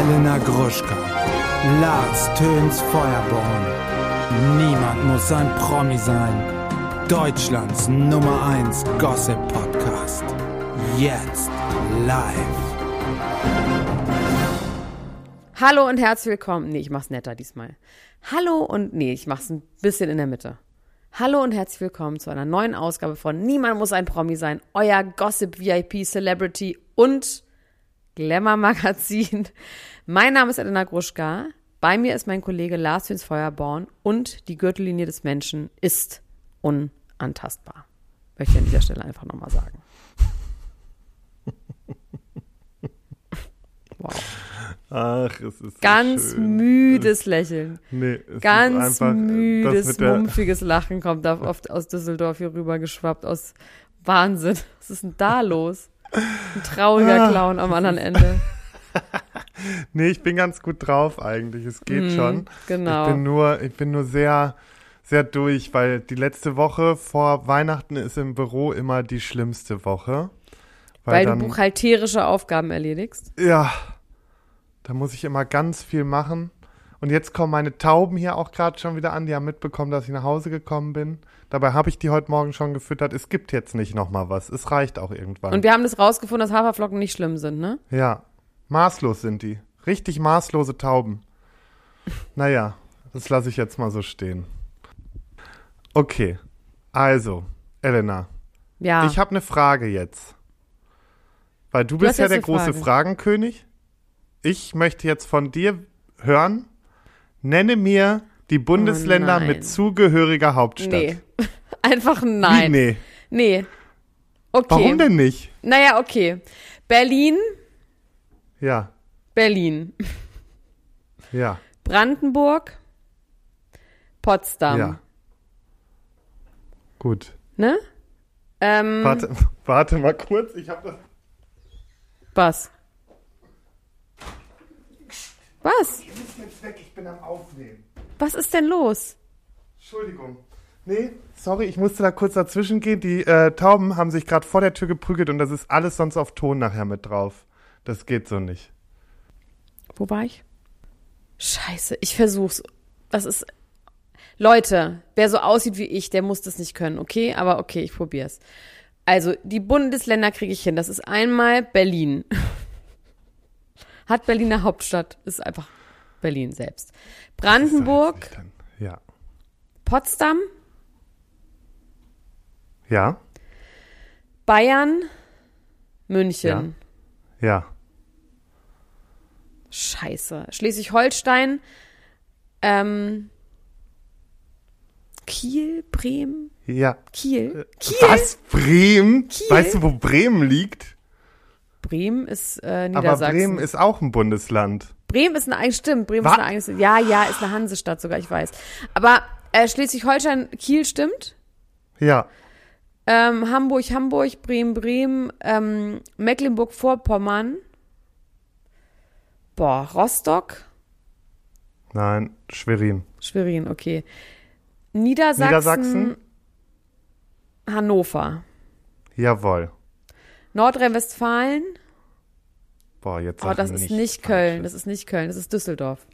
Elena Gruschka, Lars Töns Feuerborn. Niemand muss ein Promi sein. Deutschlands Nummer 1 Gossip Podcast. Jetzt live. Hallo und herzlich willkommen. Nee, ich mach's netter diesmal. Hallo und nee, ich mach's ein bisschen in der Mitte. Hallo und herzlich willkommen zu einer neuen Ausgabe von Niemand muss ein Promi sein, euer Gossip VIP Celebrity und Glamour Magazin. Mein Name ist Elena Gruschka. Bei mir ist mein Kollege Lars Hüns Feuerborn und die Gürtellinie des Menschen ist unantastbar. Möchte ich an dieser Stelle einfach nochmal sagen. Wow. Ach, es ist Ganz so müdes Lächeln. Nee, es Ganz ist einfach, äh, müdes, mumpfiges Lachen kommt da oft aus Düsseldorf hier rüber geschwappt. Aus Wahnsinn. Was ist denn da los? Ein trauriger Ah. Clown am anderen Ende. Nee, ich bin ganz gut drauf eigentlich. Es geht Mhm, schon. genau. Ich bin nur, ich bin nur sehr, sehr durch, weil die letzte Woche vor Weihnachten ist im Büro immer die schlimmste Woche. Weil dann, du buchhalterische Aufgaben erledigst. Ja, da muss ich immer ganz viel machen. Und jetzt kommen meine Tauben hier auch gerade schon wieder an. Die haben mitbekommen, dass ich nach Hause gekommen bin. Dabei habe ich die heute Morgen schon gefüttert. Es gibt jetzt nicht noch mal was. Es reicht auch irgendwann. Und wir haben das rausgefunden, dass Haferflocken nicht schlimm sind, ne? Ja, maßlos sind die. Richtig maßlose Tauben. Naja, das lasse ich jetzt mal so stehen. Okay, also, Elena, Ja. ich habe eine Frage jetzt. Weil du, Du bist ja der große Frage. Fragenkönig. Ich möchte jetzt von dir hören, nenne mir die Bundesländer Oh mit zugehöriger Hauptstadt. nee. Einfach Wie, nein. nee. Nee. Okay. Warum denn nicht? Naja, okay. Berlin, Ja, Berlin. ja, Brandenburg, Potsdam. ja. Gut. Ne? Ähm, Warte, warte mal kurz, ich habe das Was? Was? Ich muss jetzt weg, ich bin am Aufnehmen. Was ist denn los? Entschuldigung. Nee, sorry, ich musste da kurz dazwischen gehen. Die äh, Tauben haben sich gerade vor der Tür geprügelt und das ist alles sonst auf Ton nachher mit drauf. Das geht so nicht. Wo war ich? Scheiße, ich versuch's. Das ist. Leute, wer so aussieht wie ich, der muss das nicht können, okay? Aber okay, ich probier's. Also, die Bundesländer kriege ich hin. Das ist einmal Berlin. Hat Berlin eine Hauptstadt? Ist einfach Berlin selbst. Brandenburg, Ja. Potsdam, Ja? Bayern, München. Ja. Scheiße. Schleswig-Holstein, ähm, Kiel, Bremen, Ja. Kiel. Kiel? Was? Bremen? Kiel? Weißt du, wo Bremen liegt? Bremen ist äh, Aber Niedersachsen. Bremen ist auch ein Bundesland. Bremen ist eine stimmt, Bremen Wa- ist eine eigene, ja, ja, ist eine Hansestadt sogar, ich weiß. Aber äh, Schleswig-Holstein, Kiel stimmt. Ja. Ähm, Hamburg, Hamburg, Bremen, Bremen, ähm, Mecklenburg-Vorpommern. Boah, Rostock, Nein, Schwerin. Schwerin, okay. Niedersachsen, Niedersachsen? Hannover. Jawohl. Nordrhein-Westfalen, Boah, jetzt oh, das ist nicht Köln, das ist nicht Köln, das ist Düsseldorf.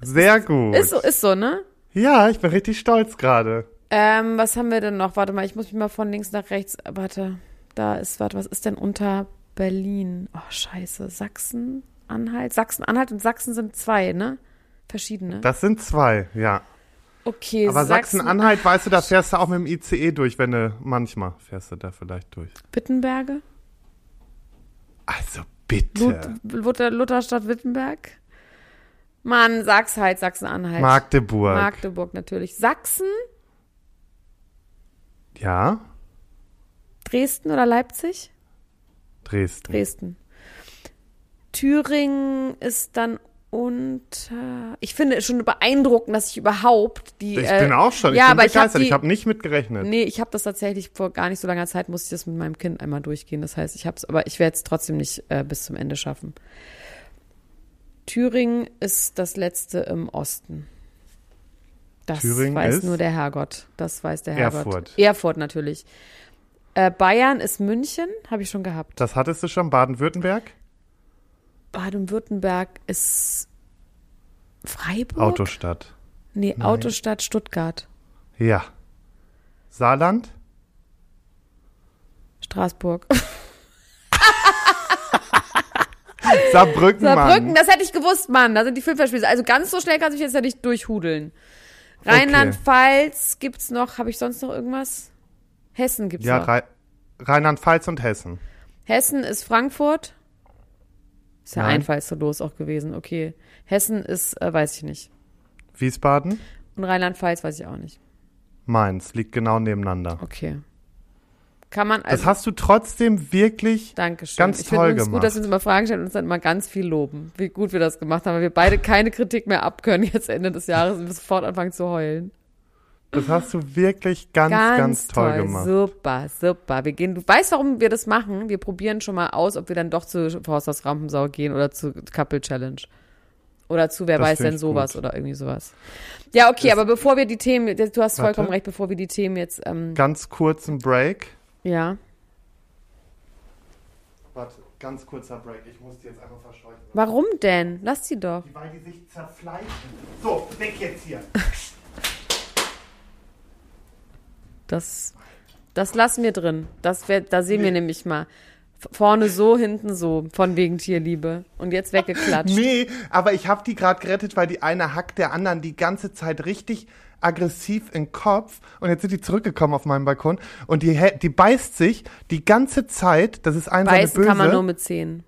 Sehr gut. Ist so, ist so, ne? Ja, ich bin richtig stolz gerade. Ähm, was haben wir denn noch? Warte mal, ich muss mich mal von links nach rechts. Warte, da ist, warte, was ist denn unter Berlin? Oh, scheiße. Sachsen, Anhalt. Sachsen, Anhalt und Sachsen sind zwei, ne? Verschiedene. Das sind zwei, ja. okay, Aber Sachsen-Anhalt, weißt du, da fährst du auch mit dem ICE durch, wenn du, manchmal fährst du da vielleicht durch. Wittenberge? Also bitte. Lut, Luther, Lutherstadt Wittenberg? Mann, sag's halt, Sachsen-Anhalt. Magdeburg. Magdeburg natürlich. Sachsen? ja, Dresden oder Leipzig? Dresden. Dresden. Thüringen ist dann unter. Ich finde es schon beeindruckend, dass ich überhaupt die. Ich äh, bin auch schon, ich ja, bin aber hab begeistert. Ich habe nicht mitgerechnet. Nee, ich habe das tatsächlich vor gar nicht so langer Zeit, musste ich das mit meinem Kind einmal durchgehen. Das heißt, ich habe es, aber ich werde es trotzdem nicht äh, bis zum Ende schaffen. Thüringen ist das letzte im Osten. Das Thüringen weiß nur der Herrgott. Das weiß der Herrgott. Erfurt. Erfurt natürlich. Äh, Bayern ist München, habe ich schon gehabt. Das hattest du schon, Baden-Württemberg? Baden-Württemberg ist Freiburg? Autostadt. Nee, Autostadt Stuttgart. Ja. Saarland? Straßburg. Saarbrücken, Saarbrücken, Mann. das hätte ich gewusst, Mann. Da sind die Filmverspiele. Also ganz so schnell kannst du mich jetzt ja nicht durchhudeln. Rheinland-Pfalz gibt's noch. Habe ich sonst noch irgendwas? Hessen gibt's Ja, noch. Rhei- Rheinland-Pfalz und Hessen. Hessen ist Frankfurt. Ist ja Nein. einfallslos auch gewesen. Okay. Hessen ist, äh, weiß ich nicht. Wiesbaden? Und Rheinland-Pfalz weiß ich auch nicht. Mainz. Liegt genau nebeneinander. Okay. Kann man Das also. hast du trotzdem wirklich Dankeschön. ganz ich finde toll gemacht. gut, dass wir uns immer Fragen stellen und uns dann immer ganz viel loben, wie gut wir das gemacht haben, weil wir beide keine Kritik mehr abkönnen jetzt Ende des Jahres und wir sofort anfangen zu heulen. Das hast du wirklich ganz, ganz, toll, gemacht. Super, super. Wir gehen, du weißt, warum wir das machen? Wir probieren schon mal aus, ob wir dann doch zu Forsters Rampensau gehen oder zu Couple Challenge. Oder zu Wer Das weiß denn sowas gut. oder irgendwie sowas. Ja, okay, Das- aber bevor wir die Themen, du hast vollkommen Warte. recht, bevor wir die Themen jetzt, ähm, Ganz kurzen Break. ja. Warte, ganz kurzer Break. Ich muss die jetzt einfach verscheuchen. Warum denn? Lass sie doch. Weil die sich zerfleischen. So, weg jetzt hier. Das, das lassen wir drin. Das wär, da sehen wir nämlich mal. Vorne so, hinten so, von wegen Tierliebe. Und jetzt weggeklatscht. Nee, aber ich habe die gerade gerettet, weil die eine hackt der anderen die ganze Zeit richtig aggressiv in den Kopf und jetzt sind die zurückgekommen auf meinen Balkon und die, die beißt sich die ganze Zeit, das ist ein Beißen eine kann man nur böse, mit Zähnen.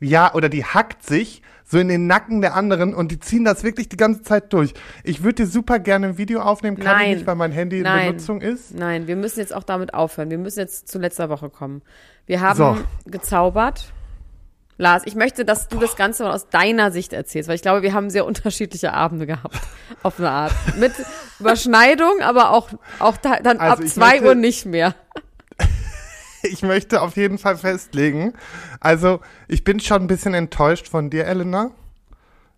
ja, oder die hackt sich so in den Nacken der anderen und die ziehen das wirklich die ganze Zeit durch. Ich würde dir super gerne ein Video aufnehmen, kann Nein. ich nicht, weil mein Handy in Nein. Benutzung ist. Nein, wir müssen jetzt auch damit aufhören. Wir müssen jetzt zu letzter Woche kommen. Wir haben So. gezaubert. Lars, ich möchte, dass du das Ganze mal aus deiner Sicht erzählst, weil ich glaube, wir haben sehr unterschiedliche Abende gehabt. Auf eine Art. Mit Überschneidung, aber auch, auch da, dann Also ab zwei möchte- Uhr nicht mehr. Ich möchte auf jeden Fall festlegen, also ich bin schon ein bisschen enttäuscht von dir, Elena,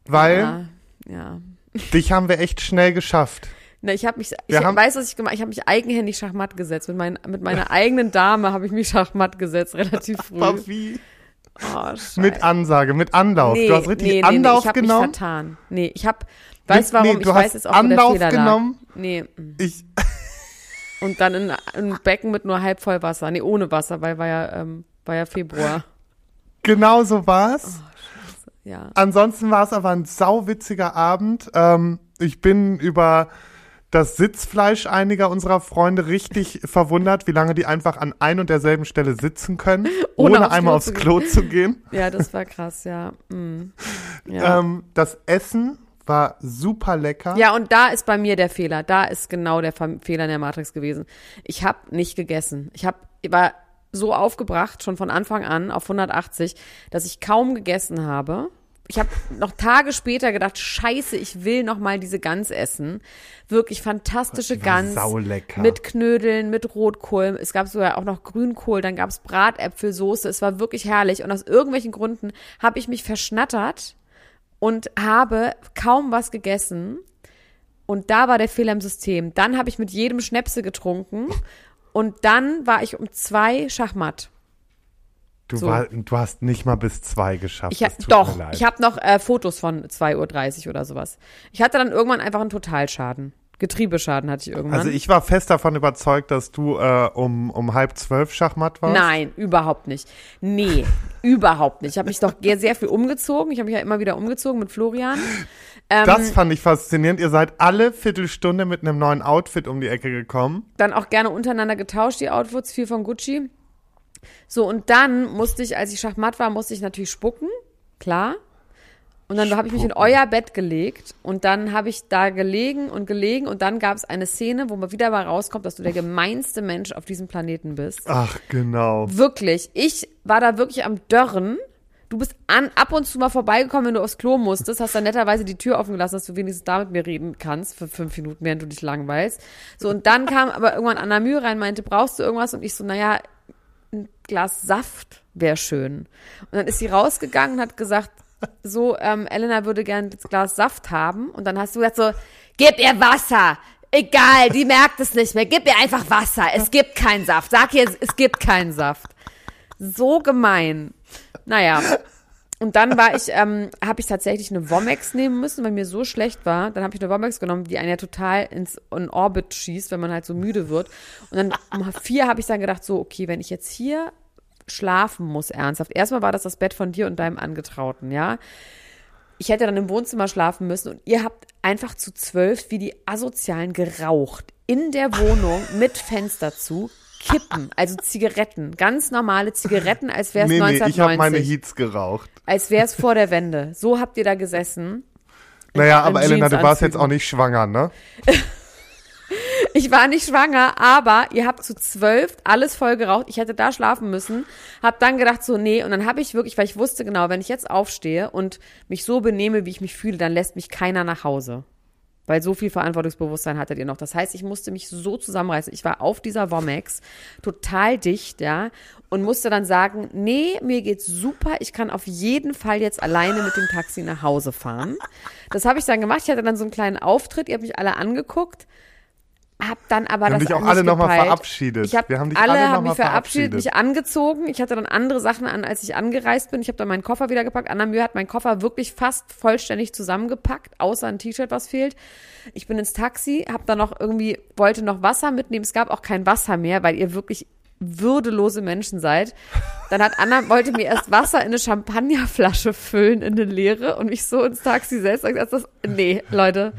weil Ja, ja. dich haben wir echt schnell geschafft. Na, ich habe mich, ich haben- weiß, was ich gemacht Ich habe mich eigenhändig Schachmatt gesetzt. Mit, mein, mit meiner eigenen Dame habe ich mich Schachmatt gesetzt, relativ früh. Aber wie? Oh. Mit Ansage, mit Anlauf. Nee, du hast richtig nee, nee, Anlauf nee, ich hab genommen. Mich vertan. Nee, ich habe, weißt warum? nee, ich du weiß hast jetzt auch, wo Anlauf der Fehler genommen. lag. Nee, mm. Ich, und dann in ein Becken mit nur halb voll Wasser. Nee, ohne Wasser, weil war ja, ähm, war ja Februar. genau so war's. Ja. Ansonsten war es aber ein sauwitziger Abend. Ähm, ich bin über das Sitzfleisch einiger unserer Freunde richtig verwundert, wie lange die einfach an ein und derselben Stelle sitzen können, Ohne ohne, aufs einmal Klo aufs. Klo zu gehen. Ja, das war krass, ja. Mm. Ja. Ähm, das Essen war super lecker. Ja, und da ist bei mir der Fehler. Da ist genau der Fehler in der Matrix gewesen. Ich habe nicht gegessen. Ich hab, war so aufgebracht, schon von Anfang an auf 180, dass ich kaum gegessen habe. Ich habe noch Tage später gedacht, scheiße, ich will noch mal diese Gans essen. Wirklich fantastische war Gans. saulecker. Mit Knödeln, mit Rotkohl. Es gab sogar auch noch Grünkohl, dann gab's Bratäpfelsoße. Es war wirklich herrlich. Und aus irgendwelchen Gründen habe ich mich verschnattert und habe kaum was gegessen. Und da war der Fehler im System. Dann habe ich mit jedem Schnäpse getrunken und dann war ich um zwei Schachmatt. Du, So. war, du hast nicht mal bis zwei geschafft. Ich tut doch, ich habe noch äh, Fotos von 2.30 Uhr oder sowas. Ich hatte dann irgendwann einfach einen Totalschaden. Getriebeschaden hatte ich irgendwann. also ich war fest davon überzeugt, dass du äh, um, um halb zwölf Schachmatt warst. Nein, überhaupt nicht. Nee, überhaupt nicht. Ich habe mich doch sehr viel umgezogen. Ich habe mich ja immer wieder umgezogen mit Florian. Ähm, Das fand ich faszinierend. Ihr seid alle Viertelstunde mit einem neuen Outfit um die Ecke gekommen. dann auch gerne untereinander getauscht, die Outfits, viel von Gucci. So, und dann musste ich, als ich Schachmatt war, musste ich natürlich spucken, klar. Und dann habe ich mich in euer Bett gelegt und dann habe ich da gelegen und gelegen und dann gab es eine Szene, wo man wieder mal rauskommt, dass du der gemeinste Mensch auf diesem Planeten bist. Ach, genau. Wirklich, ich war da wirklich am Dörren. Du bist an, ab und zu mal vorbeigekommen, wenn du aufs Klo musstest, hast dann netterweise die Tür offen gelassen, dass du wenigstens da mit mir reden kannst für fünf Minuten, während du dich langweilst. So, und dann kam aber irgendwann Anna Mühe rein, meinte, brauchst du irgendwas? Und ich so, naja, ein Glas Saft wäre schön. Und dann ist sie rausgegangen und hat gesagt, so, ähm, Elena würde gern das Glas Saft haben. Und dann hast du gesagt so, gib ihr Wasser. Egal, die merkt es nicht mehr. Gib ihr einfach Wasser. Es gibt keinen Saft. Sag ihr, es gibt keinen Saft. So gemein. Naja. Und dann war ich, ähm, habe ich tatsächlich eine Womex nehmen müssen, weil mir so schlecht war. Dann habe ich eine Womex genommen, die einen ja total ins in Orbit schießt, wenn man halt so müde wird. Und dann um vier habe ich dann gedacht, so, okay, wenn ich jetzt hier schlafen muss, ernsthaft. Erstmal war das das Bett von dir und deinem Angetrauten, ja. Ich hätte dann im Wohnzimmer schlafen müssen und ihr habt einfach zu zwölf wie die Asozialen geraucht. In der Wohnung mit Fenster zu, Kippen, also Zigaretten, ganz normale Zigaretten, als wäre es Nee, nee, 1990. ich habe meine Heats geraucht. als wäre es vor der Wende. So habt ihr da gesessen. Naja, aber Elena, du warst jetzt auch nicht schwanger, ne? Ich war nicht schwanger, aber ihr habt zu zwölf alles voll geraucht. Ich hätte da schlafen müssen. Hab dann gedacht so, nee. Und dann habe ich wirklich, weil ich wusste genau, wenn ich jetzt aufstehe und mich so benehme, wie ich mich fühle, dann lässt mich keiner nach Hause. Weil so viel Verantwortungsbewusstsein hattet ihr noch. Das heißt, ich musste mich so zusammenreißen. Ich war auf dieser Womex, total dicht, ja, und musste dann sagen, nee, mir geht's super. Ich kann auf jeden Fall jetzt alleine mit dem Taxi nach Hause fahren. Das habe ich dann gemacht. Ich hatte dann so einen kleinen Auftritt. Ihr habt mich alle angeguckt. Hab dann aber Wir haben das dich auch alle nochmal verabschiedet. Ich hab, Wir haben dich alle, alle haben mich verabschiedet, verabschiedet. mich angezogen. Ich hatte dann andere Sachen an, als ich angereist bin. Ich habe dann meinen Koffer wieder gepackt. Anna Mühe hat meinen Koffer wirklich fast vollständig zusammengepackt, außer ein T-Shirt, was fehlt. Ich bin ins Taxi, habe dann noch irgendwie, wollte noch Wasser mitnehmen. Es gab auch kein Wasser mehr, weil ihr wirklich würdelose Menschen seid. Dann hat Anna, wollte mir erst Wasser in eine Champagnerflasche füllen, in eine leere und mich so ins Taxi. Und gesagt, das, nee, Leute.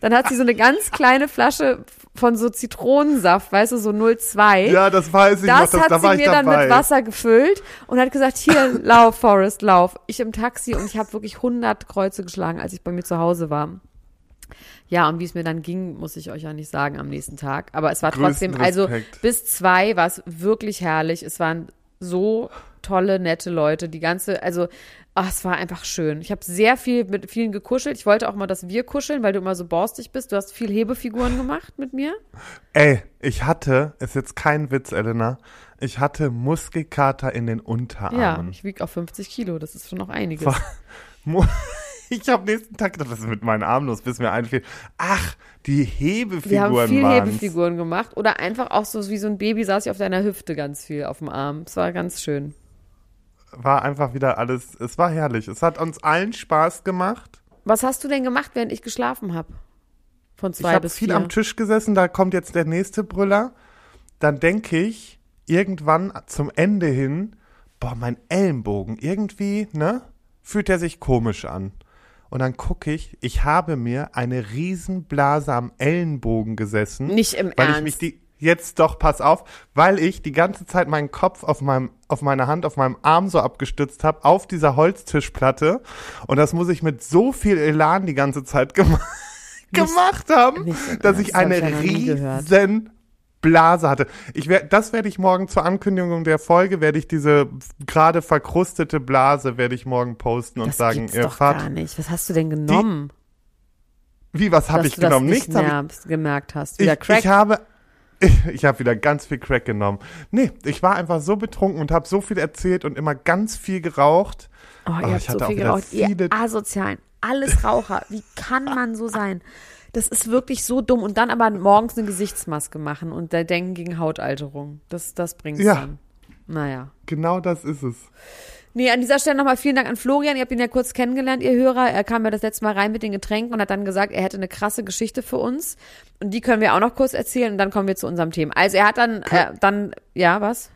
Dann hat sie so eine ganz kleine Flasche von so Zitronensaft, weißt du, so 0,2. Ja, das weiß ich Das noch, das, hat da war sie mir dann mit Wasser gefüllt und hat gesagt, hier, lauf, Forrest, lauf. Ich im Taxi und ich habe wirklich 100 Kreuze geschlagen, als ich bei mir zu Hause war. Ja, und wie es mir dann ging, muss ich euch ja nicht sagen am nächsten Tag. Aber es war Größten trotzdem, also Respekt. bis zwei war es wirklich herrlich. Es waren so tolle, nette Leute. Die ganze, also, ach, es war einfach schön. Ich habe sehr viel mit vielen gekuschelt. Ich wollte auch mal, dass wir kuscheln, weil du immer so borstig bist. Du hast viel Hebefiguren gemacht mit mir. Ey, ich hatte, ist jetzt kein Witz, Elena, ich hatte Muskelkater in den Ja, Unterarmen. ich wiege auf 50 Kilo. Das ist schon noch einiges. Ich habe nächsten Tag gedacht, was ist mit meinen Armen los, bis mir einfiel. Ach, die Hebefiguren Wir haben viel waren's. Hebefiguren gemacht oder einfach auch so wie so ein Baby saß ich auf deiner Hüfte ganz viel auf dem Arm. Es war ganz schön. War einfach wieder alles, es war herrlich. Es hat uns allen Spaß gemacht. Was hast du denn gemacht, während ich geschlafen habe? Von Ich zwei habe bis viel vier. am Tisch gesessen, da kommt jetzt der nächste Brüller. Dann denke ich irgendwann zum Ende hin, boah, mein Ellenbogen, irgendwie, ne, fühlt er sich komisch an. Und dann gucke ich, ich habe mir eine Riesenblase am Ellenbogen gesessen. Nicht im weil Ernst. ich mich die jetzt doch pass auf, weil ich die ganze Zeit meinen Kopf auf meinem auf meine Hand auf meinem Arm so abgestützt habe auf dieser Holztischplatte und das muss ich mit so viel Elan die ganze Zeit gema gemacht haben, im dass ich das eine ich riesen Blase hatte. Ich werd, das werde ich morgen zur Ankündigung der Folge werde ich diese gerade verkrustete Blase werde ich morgen posten und das sagen, gibt's ihr doch fahrt gar nicht. Was hast du denn genommen? wie was habe ich genommen? nicht Nichts habe ich gemerkt hast. Wieder ich, Crack. ich habe ich habe wieder ganz viel Crack genommen. Nee, ich war einfach so betrunken und habe so viel erzählt und immer ganz viel geraucht. oh, ihr Oh, habt ich so viel geraucht. Ihr viele- Asozialen. Alles Raucher. Wie kann man so sein? Das ist wirklich so dumm. Und dann aber morgens eine Gesichtsmaske machen und der Denken gegen Hautalterung. Das, das bringt's Ja. dann. Naja. Genau das ist es. Nee, an dieser Stelle nochmal vielen Dank an Florian. Ihr habt ihn ja kurz kennengelernt, ihr Hörer. Er kam ja das letzte Mal rein mit den Getränken und hat dann gesagt, er hätte eine krasse Geschichte für uns. Und die können wir auch noch kurz erzählen und dann kommen wir zu unserem Thema. Also er hat dann, äh, dann, ja, was?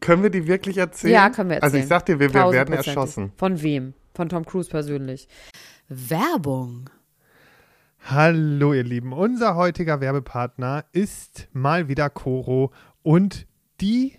Können wir die wirklich erzählen? Ja, können wir erzählen. Also ich sag dir, wir, wir werden erschossen. Von wem? Von Tom Cruise persönlich. Werbung. Hallo ihr Lieben, unser heutiger Werbepartner ist mal wieder Coro und die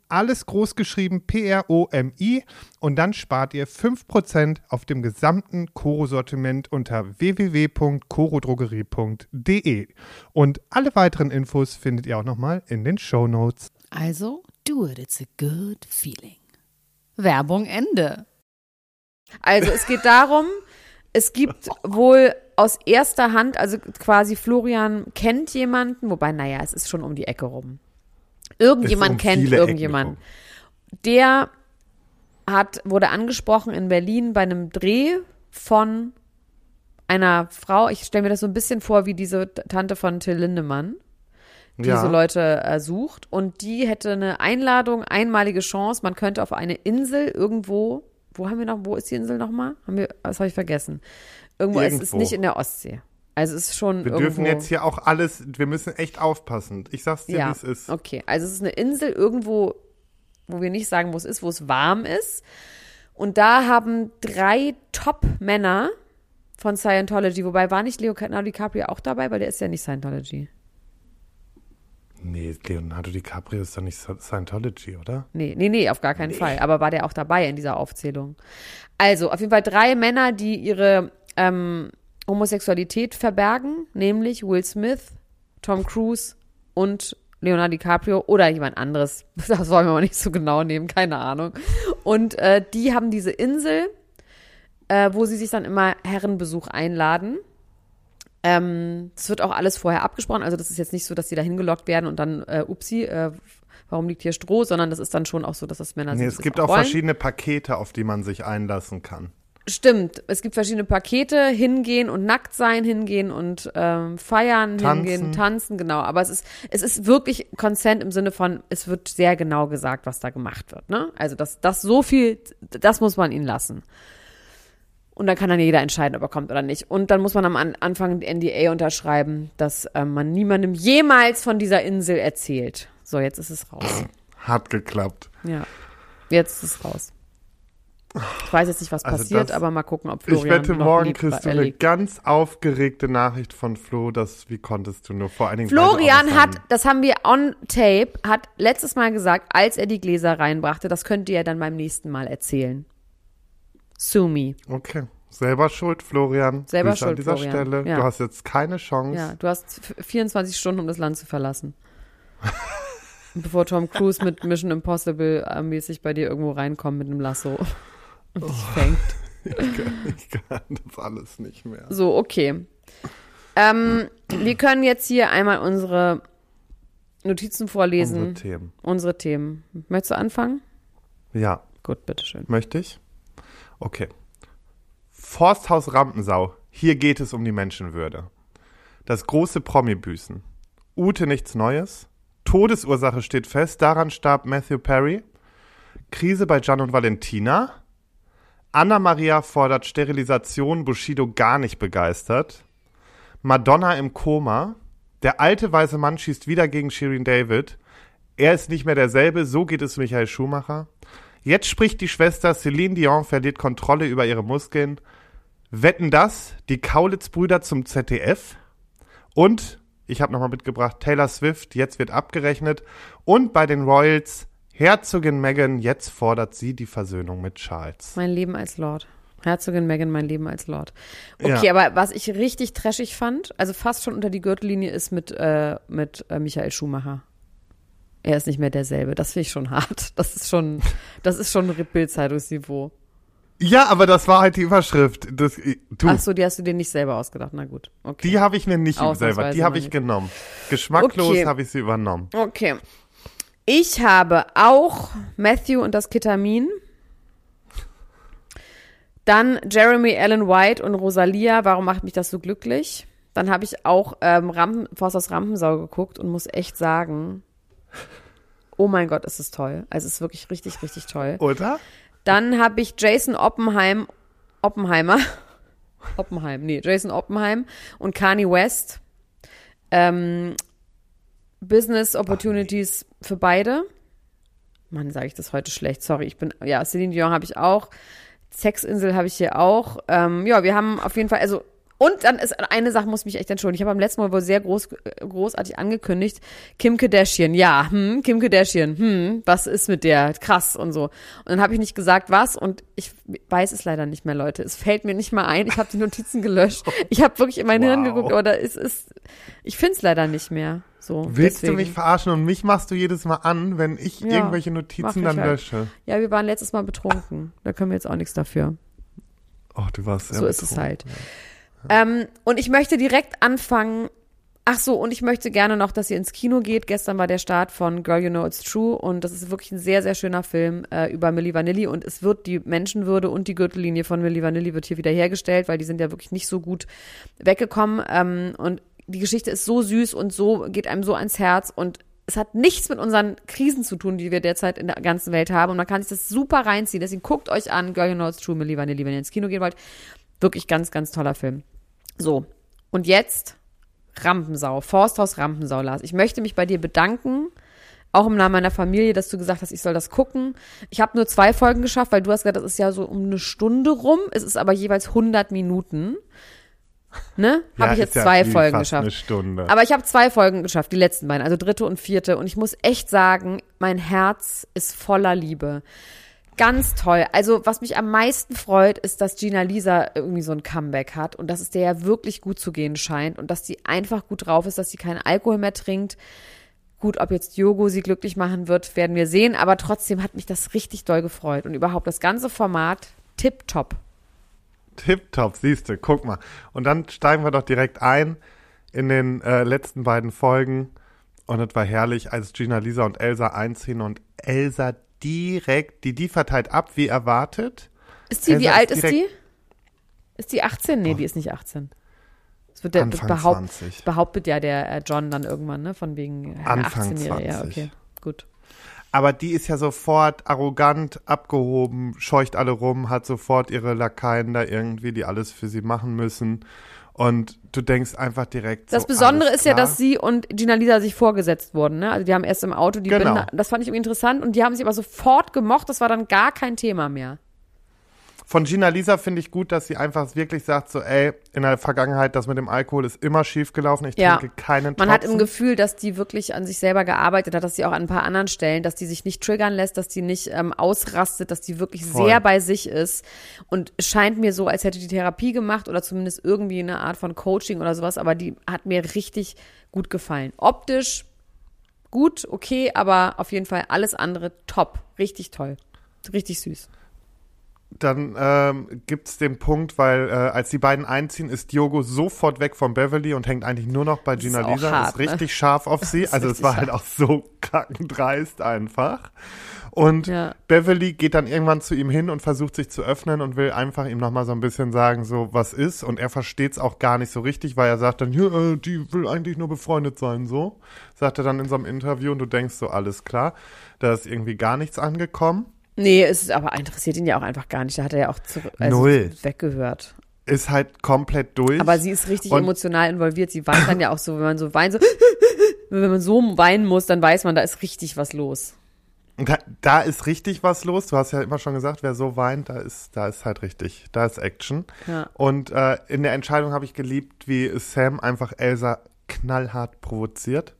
alles groß geschrieben P-R-O-M-I und dann spart ihr 5% auf dem gesamten Koro-Sortiment unter www.korodrogerie.de. Und alle weiteren Infos findet ihr auch nochmal in den Show Notes. Also, do it, it's a good feeling. Werbung Ende. Also es geht darum, es gibt wohl aus erster Hand, also quasi Florian kennt jemanden, wobei, naja, es ist schon um die Ecke rum. Irgendjemand um kennt. Ecken Der hat, wurde angesprochen in Berlin bei einem Dreh von einer Frau, ich stelle mir das so ein bisschen vor wie diese Tante von Till Lindemann, die Ja. so Leute äh, sucht. Und die hätte eine Einladung, einmalige Chance, man könnte auf eine Insel irgendwo, wo haben wir noch, wo ist die Insel nochmal? Haben wir, das habe ich vergessen. Irgendwo, es ist Irgendwo. nicht in der Ostsee. Also es ist schon Wir irgendwo. dürfen jetzt hier auch alles, wir müssen echt aufpassen. Ich sag's dir, ja, wie es ist. okay. Also es ist eine Insel irgendwo, wo wir nicht sagen, wo es ist, wo es warm ist. Und da haben drei Top-Männer von Scientology, wobei war nicht Leonardo DiCaprio auch dabei, weil der ist ja nicht Scientology. Nee, Leonardo DiCaprio ist doch nicht Scientology, oder? Nee, nee, nee, auf gar keinen Fall. Aber war der auch dabei in dieser Aufzählung? Also, auf jeden Fall drei Männer, die ihre ähm, Homosexualität verbergen, nämlich Will Smith, Tom Cruise und Leonardo DiCaprio oder jemand anderes. Das wollen wir mal nicht so genau nehmen, keine Ahnung. Und äh, die haben diese Insel, äh, wo sie sich dann immer Herrenbesuch einladen. Ähm, das wird auch alles vorher abgesprochen. Also das ist jetzt nicht so, dass die da hingelockt werden und dann, äh, upsi, äh, warum liegt hier Stroh, sondern das ist dann schon auch so, dass das Männer Nee, sind, es gibt auch wollen. verschiedene Pakete, auf die man sich einlassen kann. Stimmt, es gibt verschiedene Pakete, hingehen und nackt sein, hingehen und ähm, feiern, Tanzen. hingehen, tanzen, genau. Aber es ist, es ist wirklich Consent im Sinne von, es wird sehr genau gesagt, was da gemacht wird. Ne? Also das, das so viel, das muss man ihnen lassen. Und dann kann dann jeder entscheiden, ob er kommt oder nicht. Und dann muss man am An Anfang ein NDA unterschreiben, dass ähm, man niemandem jemals von dieser Insel erzählt. So, jetzt ist es raus. Hat geklappt. Ja, jetzt ist es raus. Ich weiß jetzt nicht, was Also passiert, das- aber mal gucken, ob Ich Florian wette, noch morgen liegt, kriegst du eine erlegt. ganz aufgeregte Nachricht von Flo, dass, wie konntest du nur vor allen Dingen. Florian hat, das haben wir on tape, hat letztes Mal gesagt, als er die Gläser reinbrachte, das könnt ihr ja dann beim nächsten Mal erzählen. Sue me. Okay. Selber schuld, Florian. Selber Grüße an schuld, dieser Florian. Stelle. Ja. Du hast jetzt keine Chance. Ja, du hast f- 24 Stunden, um das Land zu verlassen. Bevor Tom Cruise mit Mission Impossible äh, mäßig bei dir irgendwo reinkommt mit einem Lasso und dich fängt. Ich, kann, ich kann das alles nicht mehr. So, okay. Ähm, wir können jetzt hier einmal unsere Notizen vorlesen. Unsere Themen. Unsere Themen. Möchtest du anfangen? Ja, Gut, bitteschön. möchte ich? Okay. Forsthaus Rampensau. Hier geht es um die Menschenwürde. Das große Promi-Büßen. Ute nichts Neues. Todesursache steht fest. Daran starb Matthew Perry. Krise bei Gian und Valentina. Anna-Maria fordert Sterilisation. Bushido gar nicht begeistert. Madonna im Koma. Der alte weiße Mann schießt wieder gegen Shirin David. Er ist nicht mehr derselbe. So geht es Michael Schumacher. Jetzt spricht die Schwester Celine Dion verliert Kontrolle über ihre Muskeln. Wetten das? Die Kaulitz-Brüder zum ZDF. Und, ich habe nochmal mitgebracht, Taylor Swift, jetzt wird abgerechnet. Und bei den Royals, Herzogin Meghan, jetzt fordert sie die Versöhnung mit Charles. Mein Leben als Lord. Herzogin Meghan, mein Leben als Lord. Okay, Ja. aber was ich richtig trashig fand, also fast schon unter die Gürtellinie, ist mit, äh, mit äh, Michael Schumacher. Er ist nicht mehr derselbe. Das finde ich schon hart. Das ist schon, das ist schon Bildzeitungsniveau. Ja, aber das war halt die Überschrift. Das, du, Ach so, die hast du dir nicht selber ausgedacht. Na gut. Okay. die habe ich mir nicht selber, die habe ich genommen. Geschmacklos Okay. habe ich sie übernommen. Okay. Ich habe auch Matthew und das Ketamin. Dann Jeremy Allen White und Rosalia. Warum macht mich das so glücklich? Dann habe ich auch ähm, Rampen, Forst aus Rampensau geguckt und muss echt sagen, oh mein Gott, ist es toll. Also es ist wirklich richtig, richtig toll. Oder? Dann habe ich Jason Oppenheim, Oppenheimer, Oppenheim, nee, Jason Oppenheim und Kanye West. Ähm, Business Opportunities für beide. Mann, sage ich das heute schlecht. Sorry, ich bin, ja, Celine Dion habe ich auch. Sexinsel habe ich hier auch. Ähm, ja, wir haben auf jeden Fall, also, und dann ist eine Sache, muss mich echt entschuldigen. Ich habe am letzten Mal wohl sehr groß, großartig angekündigt. Kim Kardashian, ja, hm, Kim Kardashian, hm, was ist mit der? Krass und so. Und dann habe ich nicht gesagt, was und ich weiß es leider nicht mehr, Leute. Es fällt mir nicht mal ein. Ich habe die Notizen gelöscht. Ich habe wirklich in mein Hirn Wow. geguckt, aber da ist, ich finde es leider nicht mehr. So, Willst deswegen. du mich verarschen und mich machst du jedes Mal an, wenn ich Ja, irgendwelche Notizen dann halt. lösche? Ja, wir waren letztes Mal betrunken. Da können wir jetzt auch nichts dafür. Oh, du warst sehr so ist es betrunken. halt. Ähm, und ich möchte direkt anfangen. Ach so, und ich möchte gerne noch, dass ihr ins Kino geht. Gestern war der Start von Girl You Know It's True und das ist wirklich ein sehr, sehr schöner Film äh, über Milli Vanilli und es wird die Menschenwürde und die Gürtellinie von Milli Vanilli wird hier hergestellt, weil die sind ja wirklich nicht so gut weggekommen ähm, und die Geschichte ist so süß und so geht einem so ans Herz und es hat nichts mit unseren Krisen zu tun, die wir derzeit in der ganzen Welt haben und man kann sich das super reinziehen. Deswegen guckt euch an, Girl You Know It's True, Milli Vanilli, wenn ihr ins Kino gehen wollt. Wirklich ganz, ganz toller Film. So, und jetzt Rampensau, Forsthaus Rampensau, Lars. Ich möchte mich bei dir bedanken, auch im Namen meiner Familie, dass du gesagt hast, ich soll das gucken. Ich habe nur zwei Folgen geschafft, weil du hast gesagt, das ist ja so um eine Stunde rum. Es ist aber jeweils 100 Minuten. Ne? Ja, Habe ich jetzt ja zwei wie Folgen geschafft. Eine Stunde. Aber ich habe zwei Folgen geschafft, die letzten beiden, also dritte und vierte. Und ich muss echt sagen, mein Herz ist voller Liebe. Ganz toll. Also, was mich am meisten freut, ist, dass Gina Lisa irgendwie so ein Comeback hat und dass es der ja wirklich gut zu gehen scheint und dass sie einfach gut drauf ist, dass sie keinen Alkohol mehr trinkt. Gut, ob jetzt Yogo sie glücklich machen wird, werden wir sehen, aber trotzdem hat mich das richtig doll gefreut und überhaupt das ganze Format tipptopp. Tipptopp, siehst du, guck mal. Und dann steigen wir doch direkt ein in den äh, letzten beiden Folgen. Und es war herrlich, als Gina, Lisa und Elsa einziehen und Elsa direkt, die die verteilt ab, wie erwartet. Ist die, wie Elsa alt ist die? Ist die 18? Nee, die ist nicht 18. Das wird der, Anfang behaupt, 20. das behauptet ja der äh, John dann irgendwann, ne? Von wegen äh, Anfang 18-Jährige. Ja, 20. okay, gut. Aber die ist ja sofort arrogant, abgehoben, scheucht alle rum, hat sofort ihre Lakaien da irgendwie, die alles für sie machen müssen. Und du denkst einfach direkt Das so, Besondere ist ja, klar. dass sie und Gina Lisa sich vorgesetzt wurden, ne? Also die haben erst im Auto die Genau. Binde, das fand ich irgendwie interessant und die haben sich aber sofort gemocht, das war dann gar kein Thema mehr. Von Gina Lisa finde ich gut, dass sie einfach wirklich sagt, so, ey, in der Vergangenheit, das mit dem Alkohol ist immer schief gelaufen. Ich Ja. trinke keinen Man hat im Tropfen. Gefühl, dass die wirklich an sich selber gearbeitet hat, dass sie auch an ein paar anderen Stellen, dass die sich nicht triggern lässt, dass die nicht ähm, ausrastet, dass die wirklich Voll. sehr bei sich ist. Und es scheint mir so, als hätte die Therapie gemacht oder zumindest irgendwie eine Art von Coaching oder sowas, aber die hat mir richtig gut gefallen. Optisch gut, okay, aber auf jeden Fall alles andere top. Richtig toll. Richtig süß. Dann ähm, gibt's den Punkt, weil äh, als die beiden einziehen, ist Diogo sofort weg von Beverly und hängt eigentlich nur noch bei Gina Lisa. hart, ist ne? richtig scharf auf sie. Also es war halt scharf. auch so kackendreist einfach. Und Ja. Beverly geht dann irgendwann zu ihm hin und versucht sich zu öffnen und will einfach ihm nochmal so ein bisschen sagen, so was ist. Und er versteht's auch gar nicht so richtig, weil er sagt dann, ja, äh, die will eigentlich nur befreundet sein, so. Sagt er dann in so einem Interview und du denkst so, alles klar, da ist irgendwie gar nichts angekommen. Nee, es ist aber interessiert ihn ja auch einfach gar nicht. Da hat er ja auch zurück, also Null. weggehört. Ist halt komplett durch. Aber sie ist richtig Und- emotional involviert. Sie weint dann ja auch so, wenn man so weint, so, wenn man so weinen muss, dann weiß man, da ist richtig was los. Da, da ist richtig was los. Du hast ja immer schon gesagt, wer so weint, da ist, da ist halt richtig. Da ist Action. Ja. Und äh, in der Entscheidung habe ich geliebt, wie Sam einfach Elsa knallhart provoziert.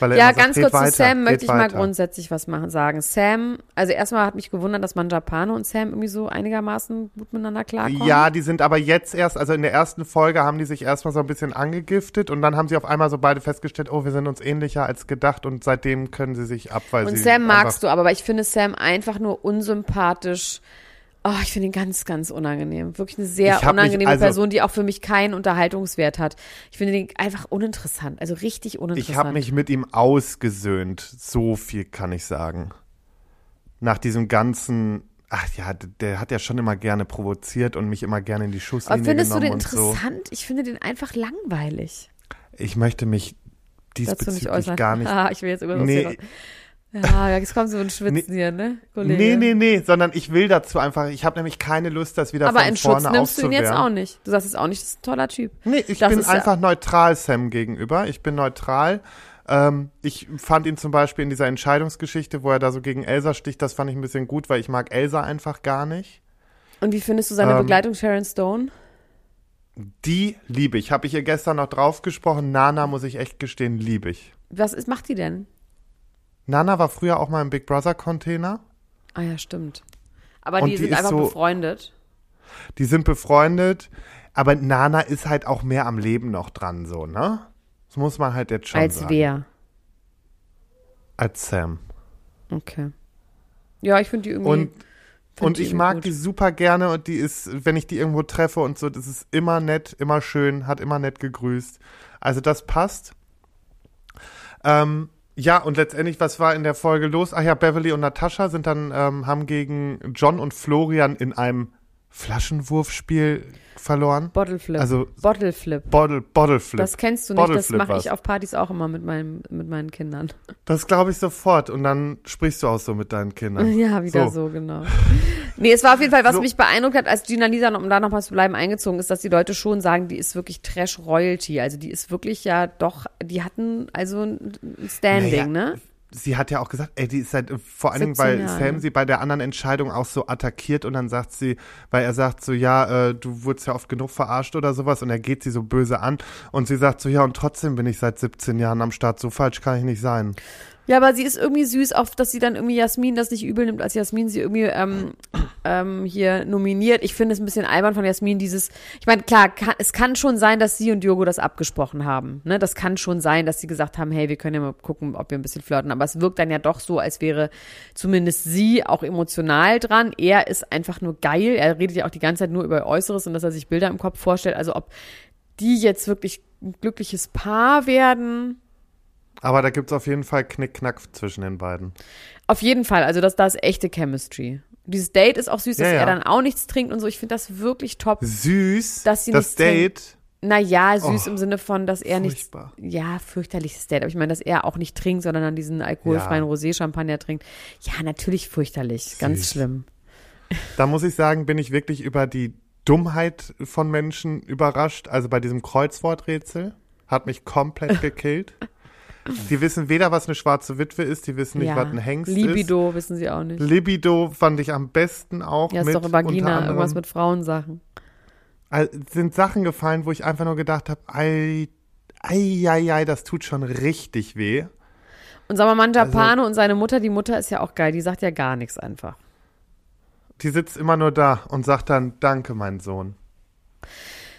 Ja, sagt, ganz kurz weiter, zu Sam möchte ich mal weiter. grundsätzlich was machen, sagen. Sam, also erstmal hat mich gewundert, dass man Japano und Sam irgendwie so einigermaßen gut miteinander klarkommen. Ja, die sind aber jetzt erst, also in der ersten Folge haben die sich erstmal so ein bisschen angegiftet und dann haben sie auf einmal so beide festgestellt, oh, wir sind uns ähnlicher als gedacht und seitdem können sie sich ab, weil Und Sam magst du, aber ich finde Sam einfach nur unsympathisch. Oh, ich finde ihn ganz, ganz unangenehm. Wirklich eine sehr hab mich- unangenehme also- Person, die auch für mich keinen Unterhaltungswert hat. Ich finde ihn einfach uninteressant, also richtig uninteressant. Ich habe mich mit ihm ausgesöhnt. So viel kann ich sagen. Nach diesem ganzen, ach ja, der hat ja schon immer gerne provoziert und mich immer gerne in die Schusslinie aber findest du genommen den und so. interessant? Ich finde den einfach langweilig. Ich möchte mich nicht diesbezüglich äußern. gar nicht. Ah, ich will jetzt irgendwas Nee. Nee. Ja, jetzt kommt so ein Schwitzen hier, ne, Kollege? Nee, nee, nee, sondern ich will dazu einfach, ich habe nämlich keine Lust, das wieder Aber von in Schutz vorne nimmst du ihn jetzt auch aufzuwärmen. nicht. Du sagst jetzt auch nicht, das ist ein toller Typ. Nee, ich Das bin ist ja- einfach neutral Sam gegenüber. Ich bin neutral. Ähm, ich fand ihn zum Beispiel in dieser Entscheidungsgeschichte, wo er da so gegen Elsa sticht, das fand ich ein bisschen gut, weil ich mag Elsa einfach gar nicht. Und wie findest du seine Ähm, Begleitung Sharon Stone? Die liebe ich. Habe ich ihr gestern noch drauf gesprochen. Nana, muss ich echt gestehen, liebe ich. Was ist, macht die denn? Nana war früher auch mal im Big Brother Container. Ah ja, stimmt. Aber die die sind einfach so- befreundet. Die sind befreundet. Aber Nana ist halt auch mehr am Leben noch dran, so, ne? Das muss man halt jetzt schon Als sagen. wer? Als Sam. Okay. Ja, ich finde die irgendwie. Und, und die ich mag gut. die super gerne und die ist, wenn ich die irgendwo treffe und so, das ist immer nett, immer schön, hat immer nett gegrüßt. Also das passt. Ähm, ja, und letztendlich, was war in der Folge los? Ach ja, Beverly und Natascha sind dann, ähm, haben gegen John und Florian in einem Flaschenwurfspiel verloren. Bottle Flip. Also Bottle Flip. Bottle, Bottle Flip. Das kennst du nicht, das mache ich auf Partys auch immer mit, meinem, mit meinen Kindern. Das glaube ich sofort. Und dann sprichst du auch so mit deinen Kindern. Ja, wieder so, genau. Nee, es war auf jeden Fall, was So. mich beeindruckt hat, als Gina Lisa, um da nochmal zu bleiben, eingezogen ist, dass die Leute schon sagen, die ist wirklich Trash-Royalty. Also die ist wirklich ja doch, die hatten also ein ein Standing, Naja, ne? Sie hat ja auch gesagt, ey, die ist halt, äh, vor allen Dingen, 17 weil Jahre. Sam sie bei der anderen Entscheidung auch so attackiert und dann sagt sie, weil er sagt so, ja, äh, du wurdest ja oft genug verarscht oder sowas und er geht sie so böse an und sie sagt so, ja, und trotzdem bin ich seit 17 Jahren am Start, so falsch kann ich nicht sein. Ja, aber sie ist irgendwie süß, auf dass sie dann irgendwie Jasmin das nicht übel nimmt, als Jasmin sie irgendwie ähm, ähm, hier nominiert. Ich finde es ein bisschen albern von Jasmin, dieses, ich meine, klar, kann, es kann schon sein, dass sie und Diogo das abgesprochen haben. Ne? Das kann schon sein, dass sie gesagt haben, hey, wir können ja mal gucken, ob wir ein bisschen flirten. Aber es wirkt dann ja doch so, als wäre zumindest sie auch emotional dran. Er ist einfach nur geil. Er redet ja auch die ganze Zeit nur über Äußeres und dass er sich Bilder im Kopf vorstellt. Also ob die jetzt wirklich ein glückliches Paar werden, Aber da gibt's auf jeden Fall Knickknack zwischen den beiden. Auf jeden Fall, also das, da ist echte Chemistry. Dieses Date ist auch süß, dass Ja, ja. er dann auch nichts trinkt und so. Ich finde das wirklich top. Süß, Dass sie das nichts trinkt. Date, Naja, süß Oh, im Sinne von, dass er furchtbar. Ja, fürchterliches Date. Aber ich meine, dass er auch nicht trinkt, sondern dann diesen alkoholfreien Ja. Rosé-Champagner trinkt. Ja, natürlich fürchterlich. Ganz Süß. schlimm. da muss ich sagen, bin ich wirklich über die Dummheit von Menschen überrascht. Also bei diesem Kreuzworträtsel hat mich komplett gekillt. Die wissen weder, was eine schwarze Witwe ist, die wissen nicht, ja. was ein Hengst Libido wissen sie auch ist. nicht. Libido fand ich am besten auch. Ja, ist mit doch Vagina, unter irgendwas anderem- mit Frauensachen. Also, sind Sachen gefallen, wo ich einfach nur gedacht habe, ei, ei, ei, ei, das tut schon richtig weh. Und sag mal, Also Manjapane und seine Mutter, die Mutter ist ja auch geil, die sagt ja gar nichts einfach. Die sitzt immer nur da und sagt dann, danke, mein Sohn.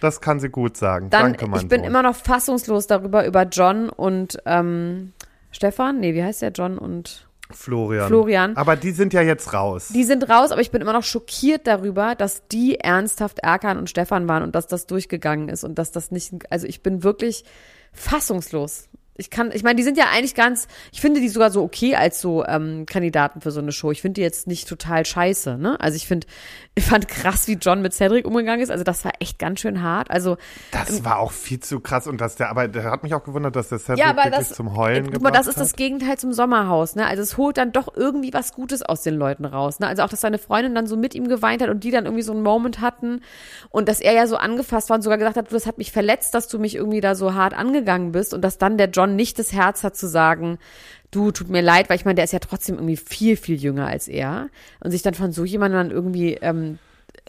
Das kann sie gut sagen. Dann, danke, mein ich bin immer noch fassungslos darüber, über John und ähm, Stefan, nee, wie heißt der, John und Florian. Florian. Aber die sind ja jetzt raus. Die sind raus, aber ich bin immer noch schockiert darüber, dass die ernsthaft Erkan und Stefan waren und dass das durchgegangen ist und dass das nicht, also ich bin wirklich fassungslos. Ich kann, ich meine, die sind ja eigentlich ganz, ich finde die sogar so okay als so ähm, Kandidaten für so eine Show. Ich finde die jetzt nicht total scheiße, ne? Also ich finde, ich fand krass, wie John mit Cedric umgegangen ist. Also das war echt ganz schön hart. Also das war auch viel zu krass und dass der, aber der hat mich auch gewundert, dass der Cedric ja, wirklich das, zum Heulen guck mal, das ist das. Gegenteil zum Sommerhaus, ne? Also es holt dann doch irgendwie was Gutes aus den Leuten raus, ne? Also auch, dass seine Freundin dann so mit ihm geweint hat und die dann irgendwie so einen Moment hatten und dass er ja so angefasst war und sogar gesagt hat, du, das hat mich verletzt, dass du mich irgendwie da so hart angegangen bist und dass dann der John nicht das Herz hat zu sagen, du, tut mir leid, weil ich meine, der ist ja trotzdem irgendwie viel, viel jünger als er und sich dann von so jemandem dann irgendwie, ähm,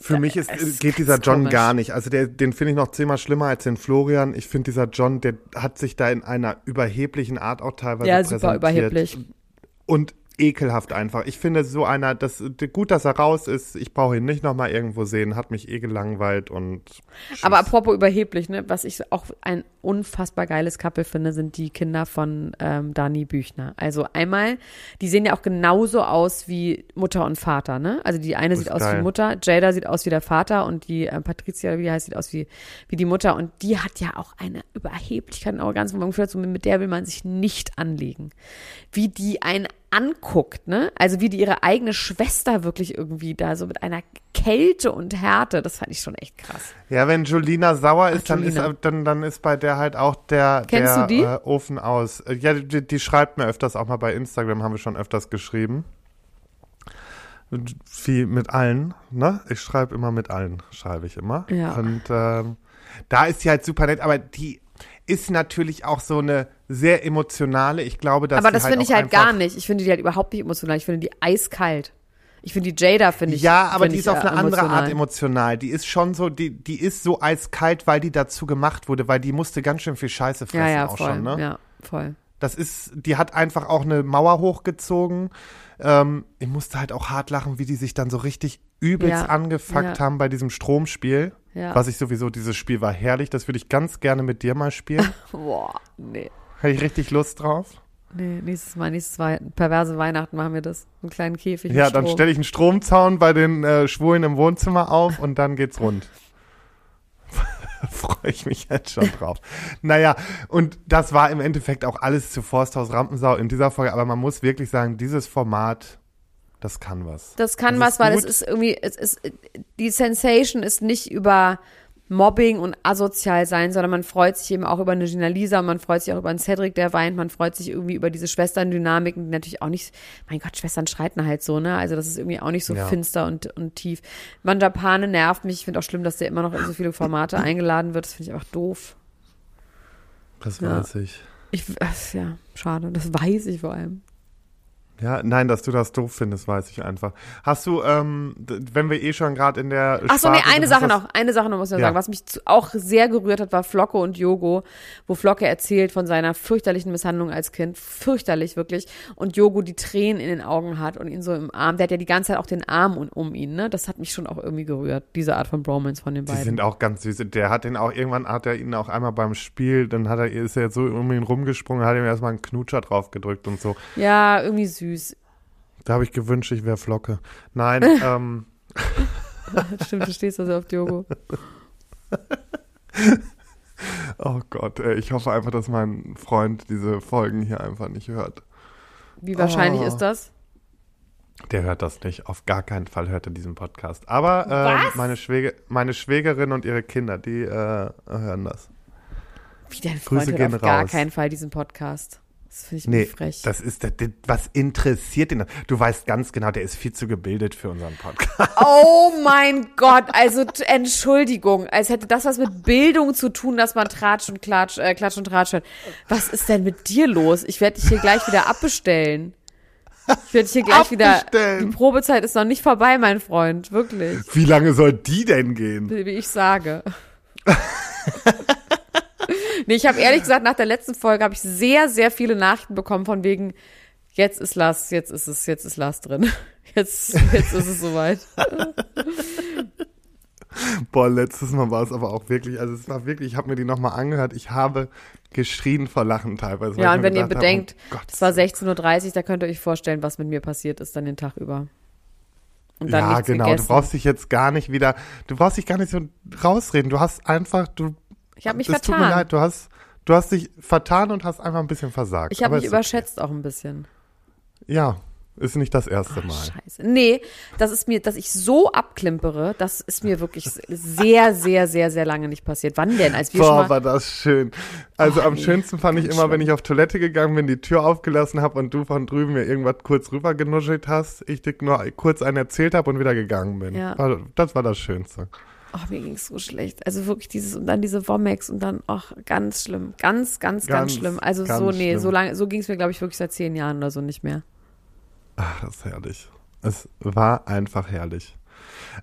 Für mich ist, es ist geht dieser John komisch. gar nicht. Also der, den finde ich noch zehnmal schlimmer als den Florian. Ich finde dieser John, der hat sich da in einer überheblichen Art auch teilweise ja, super präsentiert. überheblich. Und ekelhaft einfach. Ich finde so einer, das gut, dass er raus ist. Ich brauche ihn nicht nochmal irgendwo sehen. Hat mich eh gelangweilt und tschüss. Aber apropos überheblich, ne, was ich auch ein unfassbar geiles Couple finde, sind die Kinder von ähm, Dani Büchner. Also einmal, die sehen ja auch genauso aus wie Mutter und Vater, ne? Also die eine Das sieht ist aus geil. wie Mutter, Jada sieht aus wie der Vater und die äh, Patricia, wie heißt, sieht aus wie, wie die Mutter. Und die hat ja auch eine Überheblichkeit und Arroganz, wo man gefühlt so mit der will man sich nicht anlegen. Wie die einen anguckt, ne? Also wie die ihre eigene Schwester wirklich irgendwie da so mit einer Kälte und Härte, das fand ich schon echt krass. Ja, wenn Julina sauer ist, Ach, dann, ist Julina. dann, dann ist bei der halt auch der, Kennst der du die? Äh, Ofen aus. Äh, Ja, die, die schreibt mir öfters auch mal bei Instagram, haben wir schon öfters geschrieben. Wie mit allen, ne? Ich schreibe immer mit allen, schreibe ich immer. Ja. Und ähm, da ist sie halt super nett, aber die ist natürlich auch so eine sehr emotionale. Ich glaube, dass Aber das finde auch ich halt gar nicht. Ich finde die halt überhaupt nicht emotional. Ich finde die eiskalt. Ich finde die Jada, finde ich. Ja, aber finde die ist auf äh, eine andere emotional. Art emotional. Die ist schon so, die, die ist so eiskalt, weil die dazu gemacht wurde, weil die musste ganz schön viel Scheiße fressen Ja, ja, auch voll. schon, ne? Ja, voll. Das ist, die hat einfach auch eine Mauer hochgezogen. Ähm, ich musste halt auch hart lachen, wie die sich dann so richtig übelst Ja, angefuckt haben bei diesem Stromspiel. Ja. Was ich sowieso, dieses Spiel war herrlich. Das würde ich ganz gerne mit dir mal spielen. Boah, nee. Hätte ich richtig Lust drauf. Nee, nächstes Mal, nächstes Mal, perverse Weihnachten machen wir das. Einen kleinen Käfig. Ja, dann stelle ich einen Stromzaun bei den äh, Schwulen im Wohnzimmer auf und dann geht's rund. Freue ich mich jetzt schon drauf. naja, und das war im Endeffekt auch alles zu Forsthaus Rampensau in dieser Folge, aber man muss wirklich sagen, dieses Format, das kann was. Das kann Das was, weil es ist irgendwie, es ist, die Sensation ist nicht über Mobbing und asozial sein, sondern man freut sich eben auch über eine Gina Lisa, man freut sich auch über einen Cedric, der weint, man freut sich irgendwie über diese Schwesterndynamiken, die natürlich auch nicht, mein Gott, Schwestern streiten halt so, ne? Also das ist irgendwie auch nicht so Ja. finster und, und tief. Manjapane nervt mich, ich finde auch schlimm, dass der immer noch in so viele Formate eingeladen wird, das finde ich einfach doof. Das Ja. weiß ich. Ich, ach, ja, schade, das weiß ich vor allem. Ja, nein, dass du das doof findest, weiß ich einfach. Hast du, ähm, wenn wir eh schon gerade in der Ach so, nee, eine Sache noch, eine Sache noch muss ich noch Ja. sagen. Was mich auch sehr gerührt hat, war Flocke und Yogo, wo Flocke erzählt von seiner fürchterlichen Misshandlung als Kind. Fürchterlich, wirklich. Und Yogo die Tränen in den Augen hat und ihn so im Arm. Der hat ja die ganze Zeit auch den Arm um, um ihn, ne? Das hat mich schon auch irgendwie gerührt, diese Art von Bromance von den Die beiden. sind auch ganz süß. Der hat den auch, irgendwann hat er ihn auch einmal beim Spiel, dann hat er, ist er jetzt so um ihn rumgesprungen, hat ihm erstmal einen Knutscher drauf gedrückt und so. ja, irgendwie süß. Da habe ich gewünscht, ich wäre Flocke. Nein, ähm, Stimmt, du stehst also auf Yogo. oh Gott, ey, ich hoffe einfach, dass mein Freund diese Folgen hier einfach nicht hört. Wie wahrscheinlich Oh. ist das? Der hört das nicht. Auf gar keinen Fall hört er diesen Podcast. Aber Was? meine, Schwäge, meine Schwägerin und ihre Kinder, die äh, hören das. Wie dein Grüße Freund hört gehen auf gar raus. keinen Fall diesen Podcast. Das finde ich Nee, frech. das ist, das, was interessiert ihn? Du weißt ganz genau, der ist viel zu gebildet für unseren Podcast. Oh mein Gott, also Entschuldigung, als hätte das was mit Bildung zu tun, dass man Tratsch und Klatsch, äh, Klatsch und Tratsch hört. Was ist denn mit dir los? Ich werde dich hier gleich wieder abbestellen. Ich werde dich hier gleich wieder. Die Probezeit ist noch nicht vorbei, mein Freund, wirklich. Wie lange soll die denn gehen? Wie ich sage. nee, ich habe ehrlich gesagt, nach der letzten Folge habe ich sehr, sehr viele Nachrichten bekommen von wegen, jetzt ist Lars, jetzt ist es, jetzt ist Lars drin. Jetzt, jetzt ist es soweit. Boah, letztes Mal war es aber auch wirklich, also es war wirklich, ich habe mir die nochmal angehört, ich habe geschrien vor Lachen teilweise. Ja, und wenn ihr gedacht habe, bedenkt, oh es war 16.30 Uhr, da könnt ihr euch vorstellen, was mit mir passiert ist dann den Tag über. Und dann ja, genau. gegessen. Du brauchst dich jetzt gar nicht wieder, du brauchst dich gar nicht so rausreden. Du hast einfach, du. Ich hab mich es tut mir vertan. leid, du hast, du hast dich vertan und hast einfach ein bisschen versagt. ich habe mich ist okay. überschätzt auch ein bisschen. Ja, ist nicht das erste Mal. Scheiße. Nee, das ist mir, dass ich so abklimpere, das ist mir wirklich sehr, sehr, sehr, sehr lange nicht passiert. Wann denn? Als wir schon Boah, mal, war das schön. Also Oh, am nee, schönsten fand ich immer, wenn schlimm. ich auf Toilette gegangen bin, die Tür aufgelassen habe und du von drüben mir irgendwas kurz rüber genuschelt hast, ich dir nur kurz einen erzählt habe und wieder gegangen bin. Ja. War, das war das Schönste. Oh, mir ging's so schlecht. Also wirklich dieses und dann diese Womex und dann, ach, ganz schlimm. Ganz, ganz, ganz, Ganz, schlimm. Also ganz so, nee, schlimm. so lange, so ging's mir, glaube ich, wirklich seit zehn Jahren oder so nicht mehr. Ach, das ist herrlich. Es war einfach herrlich.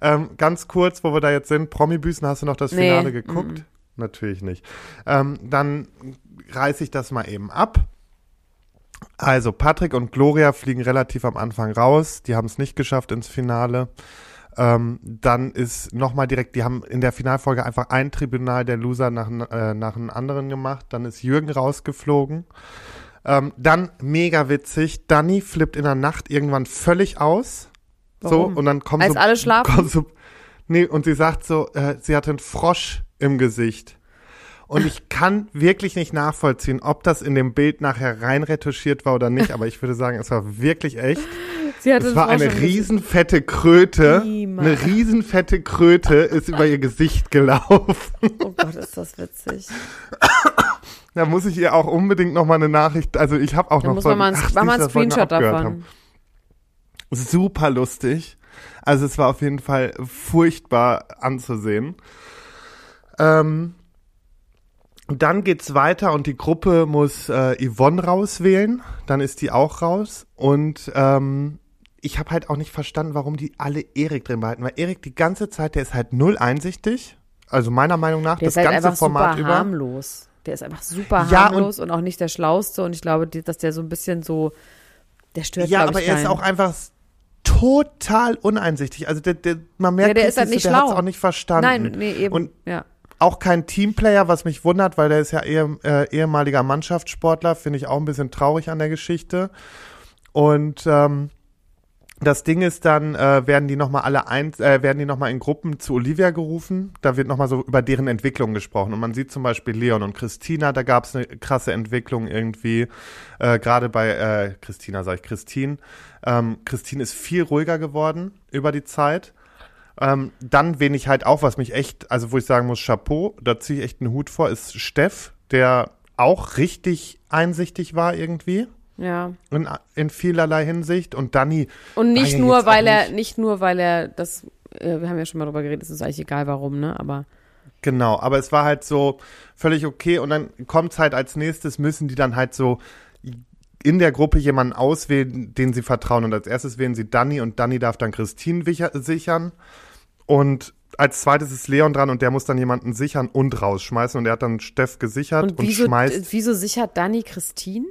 Ähm, ganz kurz, wo wir da jetzt sind, Promi-Büßen, hast du noch das Nee, Finale geguckt? Natürlich nicht. Ähm, dann reiße ich das mal eben ab. Also Patrick und Gloria fliegen relativ am Anfang raus. Die haben es nicht geschafft ins Finale. Ähm, dann ist nochmal direkt, die haben in der Finalfolge einfach ein Tribunal der Loser nach, äh, nach einem anderen gemacht. Dann ist Jürgen rausgeflogen. Ähm, dann mega witzig, Dani flippt in der Nacht irgendwann völlig aus. Warum? So, und dann kommt Als so, alle schlafen? kommt so, nee, und sie sagt so, äh, sie hatte einen Frosch im Gesicht. Und ich kann wirklich nicht nachvollziehen, ob das in dem Bild nachher rein retuschiert war oder nicht, aber ich würde sagen, es war wirklich echt. Sie hatte Es war eine riesenfette Kröte. Niemals. Eine riesenfette Kröte ist über ihr Gesicht gelaufen. Oh Gott, ist das witzig. Da muss ich ihr auch unbedingt noch mal eine Nachricht, also ich habe auch Da noch muss von- man Ach, mal einen Screenshot davon. haben. Super lustig. Also es war auf jeden Fall furchtbar anzusehen. Ähm, dann geht's weiter und die Gruppe muss äh, Yvonne rauswählen. Dann ist die auch raus. Und ähm, ich habe halt auch nicht verstanden, warum die alle Erik drin behalten. Weil Erik die ganze Zeit, der ist halt null einsichtig. Also meiner Meinung nach, Der das ist halt ganze einfach Format super über. harmlos. Der ist einfach super Ja, harmlos und, auch nicht der Schlauste. Und ich glaube, dass der so ein bisschen so, der stört, Ja, aber er ist auch einfach total uneinsichtig. Also der, der, man merkt, Ja, der ist halt so, nicht der hat's schlau. auch nicht verstanden. Nein, nee, eben. Und ja. auch kein Teamplayer, was mich wundert, weil der ist ja eher, äh, ehemaliger Mannschaftssportler, finde ich auch ein bisschen traurig an der Geschichte. Und ähm, das Ding ist dann, äh, werden die nochmal alle ein, äh, werden die noch mal in Gruppen zu Olivia gerufen. Da wird nochmal so über deren Entwicklung gesprochen. Und man sieht zum Beispiel Leon und Christina, da gab es eine krasse Entwicklung irgendwie. Äh, Gerade bei äh, Christina, sage ich Christine. Ähm, Christine ist viel ruhiger geworden über die Zeit. Ähm, dann, wen ich halt auch, was mich echt, also wo ich sagen muss, Chapeau, da ziehe ich echt einen Hut vor, ist Steff, der auch richtig einsichtig war irgendwie. Ja. In, in vielerlei Hinsicht. Und Danny. Und nicht ja nur, weil er, nicht- nicht nur, weil er das, äh, wir haben ja schon mal drüber geredet, es ist eigentlich egal warum, ne? Aber Genau, aber es war halt so völlig okay. Und dann kommt's halt als nächstes, müssen die dann halt so in der Gruppe jemanden auswählen, den sie vertrauen. Und als erstes wählen sie Danny und Danny darf dann Christine sichern. Und als zweites ist Leon dran und der muss dann jemanden sichern und rausschmeißen. Und er hat dann Steff gesichert und und, wieso, schmeißt. wieso sichert Dani Christine?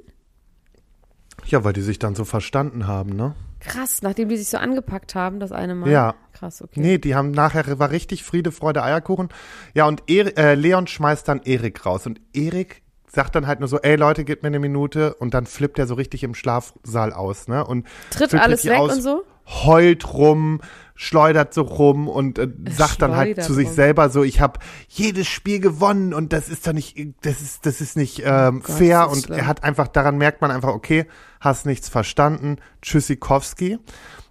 Ja, weil die sich dann so verstanden haben, ne? Krass, nachdem die sich so angepackt haben, das eine Mal. Ja. Krass, okay. Nee, die haben nachher, war richtig Friede, Freude, Eierkuchen. Ja, und er, äh, Leon schmeißt dann Erik raus. Und Erik sagt dann halt nur so, ey Leute, gebt mir eine Minute. Und dann flippt er so richtig im Schlafsaal aus, ne? Und Tritt alles weg aus, und so? Heult rum, schleudert so rum und äh, sagt dann halt zu sich rum. selber so, ich habe jedes Spiel gewonnen und das ist doch nicht, das ist, das ist nicht ähm, Oh Gott, fair. Und schlimm. er hat einfach, daran merkt man einfach, okay, hast nichts verstanden, Tschüssikowski.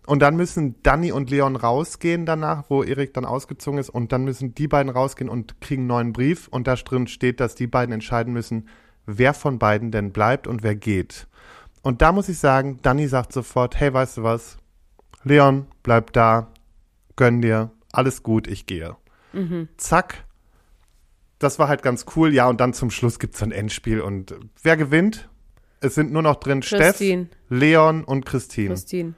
Und dann müssen Danny und Leon rausgehen danach, wo Erik dann ausgezogen ist. Und dann müssen die beiden rausgehen und kriegen einen neuen Brief. Und da drin steht, dass die beiden entscheiden müssen, wer von beiden denn bleibt und wer geht. Und da muss ich sagen, Danny sagt sofort, hey, weißt du was? Leon, bleib da, gönn dir, alles gut, ich gehe. Zack. Das war halt ganz cool. Ja, und dann zum Schluss gibt's so ein Endspiel. Und wer gewinnt? Es sind nur noch drin Christine. Steff, Leon und Christine. Christine.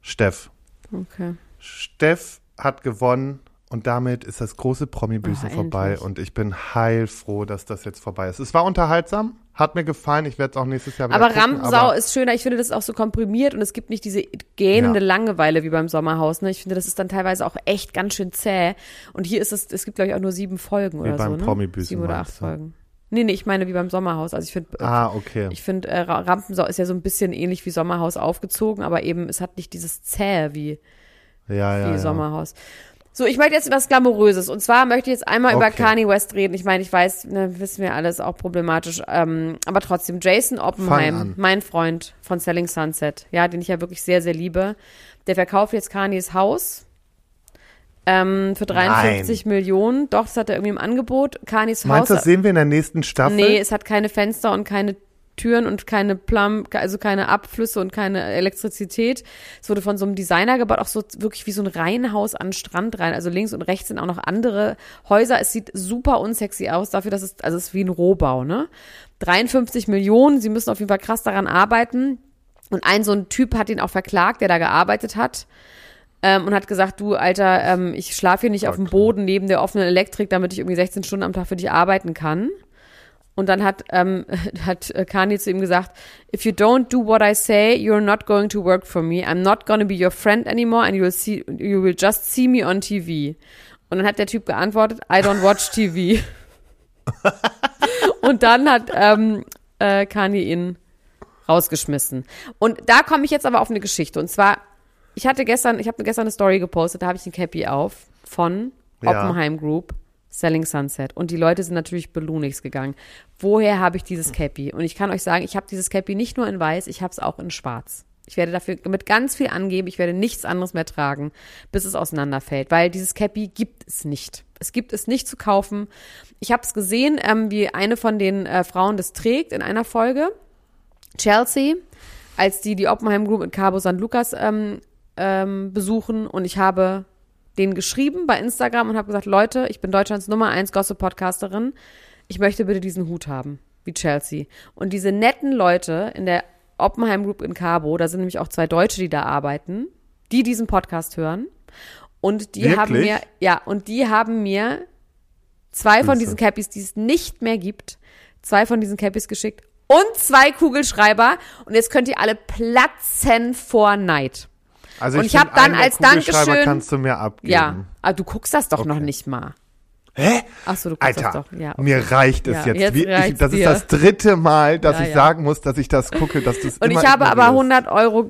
Steff. Okay. Steff hat gewonnen und damit ist das große Promi-Büßen Oh, vorbei endlich. und ich bin heilfroh, dass das jetzt vorbei ist. Es war unterhaltsam, hat mir gefallen, ich werde es auch nächstes Jahr wieder Aber gucken, Rampensau aber ist schöner. Ich finde das ist auch so komprimiert und es gibt nicht diese gähnende Ja. Langeweile wie beim Sommerhaus. Ne? Ich finde, das ist dann teilweise auch echt ganz schön zäh. Und hier ist es, es gibt glaube ich auch nur sieben Folgen Wie oder beim so. Ne? Promi-Büßen Sieben oder acht? Folgen. Nee, nee, ich meine wie beim Sommerhaus. Also ich finde, Ah, okay. ich finde, äh, Ra- Rampensau ist ja so ein bisschen ähnlich wie Sommerhaus aufgezogen, aber eben, es hat nicht dieses Zäh wie, ja, ja, wie ja. Sommerhaus. So, ich möchte jetzt was Glamouröses. Und zwar möchte ich jetzt einmal über Okay. Kanye West reden. Ich meine, ich weiß, ne, wissen wir alles, auch problematisch. Ähm, aber trotzdem, Jason Oppenheim, mein Freund von Selling Sunset, ja, den ich ja wirklich sehr, sehr liebe, der verkauft jetzt Kanyes Haus. Ähm, für 53 Millionen. Doch, das hat er irgendwie im Angebot. Kanyes Meinst Haus. du, das sehen wir in der nächsten Staffel? Nee, es hat keine Fenster und keine Türen und keine Plum, also keine Abflüsse und keine Elektrizität. Es wurde von so einem Designer gebaut, auch so wirklich wie so ein Reihenhaus an den Strand rein. Also links und rechts sind auch noch andere Häuser. Es sieht super unsexy aus dafür, dass es, also es ist wie ein Rohbau, ne? 53 Millionen, sie müssen auf jeden Fall krass daran arbeiten. Und ein so ein Typ hat ihn auch verklagt, der da gearbeitet hat. Ähm, und hat gesagt, du Alter, ähm, ich schlafe hier nicht auf dem Boden neben der offenen Elektrik, damit ich irgendwie 16 Stunden am Tag für dich arbeiten kann. Und dann hat, ähm, hat äh, Kanye zu ihm gesagt, if you don't do what I say, you're not going to work for me. I'm not gonna be your friend anymore and you will see, you will just see me on TV. Und dann hat der Typ geantwortet, I don't watch TV. Und dann hat ähm, äh, Kanye ihn rausgeschmissen. Und da komme ich jetzt aber auf eine Geschichte. Und zwar, ich hatte gestern, ich habe gestern eine Story gepostet, da habe ich ein Cappy auf von Ja. Oppenheim Group, Selling Sunset. Und die Leute sind natürlich belunigst gegangen. Woher habe ich dieses Cappy? Und ich kann euch sagen, ich habe dieses Cappy nicht nur in weiß, ich habe es auch in schwarz. Ich werde dafür mit ganz viel angeben, ich werde nichts anderes mehr tragen, bis es auseinanderfällt, weil dieses Cappy gibt es nicht. Es gibt es nicht zu kaufen. Ich habe es gesehen, ähm, wie eine von den äh, Frauen das trägt in einer Folge. Chelsea, als die die Oppenheim Group in Cabo San Lucas ähm, ähm, besuchen und ich habe denen geschrieben bei Instagram und habe gesagt, Leute, ich bin Deutschlands Nummer eins Gossip-Podcasterin. Ich möchte bitte diesen Hut haben, wie Chelsea. Und diese netten Leute in der Oppenheim Group in Cabo, da sind nämlich auch zwei Deutsche, die da arbeiten, die diesen Podcast hören. Und die haben Wirklich? mir, ja, und die haben mir zwei von diesen Cappies, die es nicht mehr gibt, zwei von diesen Cappies geschickt und zwei Kugelschreiber. Und jetzt könnt ihr alle platzen vor Neid. Also Und ich find, hab dann als Dankeschön- kannst du mir abgeben. Ja, aber du guckst das doch noch Okay. nicht mal. Hä? Ach so, du guckst Alter, das doch. Ja, okay. mir reicht es Ja, jetzt. jetzt ich, das ist dir. das dritte Mal, dass Ja, ich ja. sagen muss, dass ich das gucke, dass du es Und ich habe aber ignorierst. 100 Euro,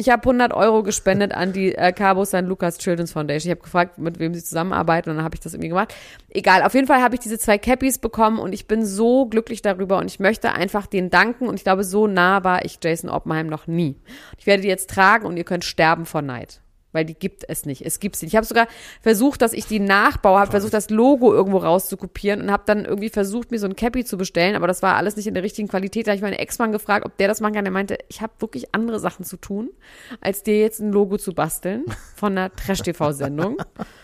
ich habe 100 Euro gespendet an die äh, Cabo San Lucas Children's Foundation. Ich habe gefragt, mit wem sie zusammenarbeiten und dann habe ich das irgendwie gemacht. Egal, auf jeden Fall habe ich diese zwei Cappies bekommen und ich bin so glücklich darüber und ich möchte einfach denen danken und ich glaube, so nah war ich Jason Oppenheim noch nie. Ich werde die jetzt tragen und ihr könnt sterben vor Neid. Weil die gibt es nicht. Es gibt sie nicht. Ich habe sogar versucht, dass ich die nachbaue, habe versucht, das Logo irgendwo rauszukopieren und habe dann irgendwie versucht, mir so ein Cappy zu bestellen, aber das war alles nicht in der richtigen Qualität. Da habe ich meinen Ex-Mann gefragt, ob der das machen kann. Der meinte, ich habe wirklich andere Sachen zu tun, als dir jetzt ein Logo zu basteln von einer Trash-TV-Sendung.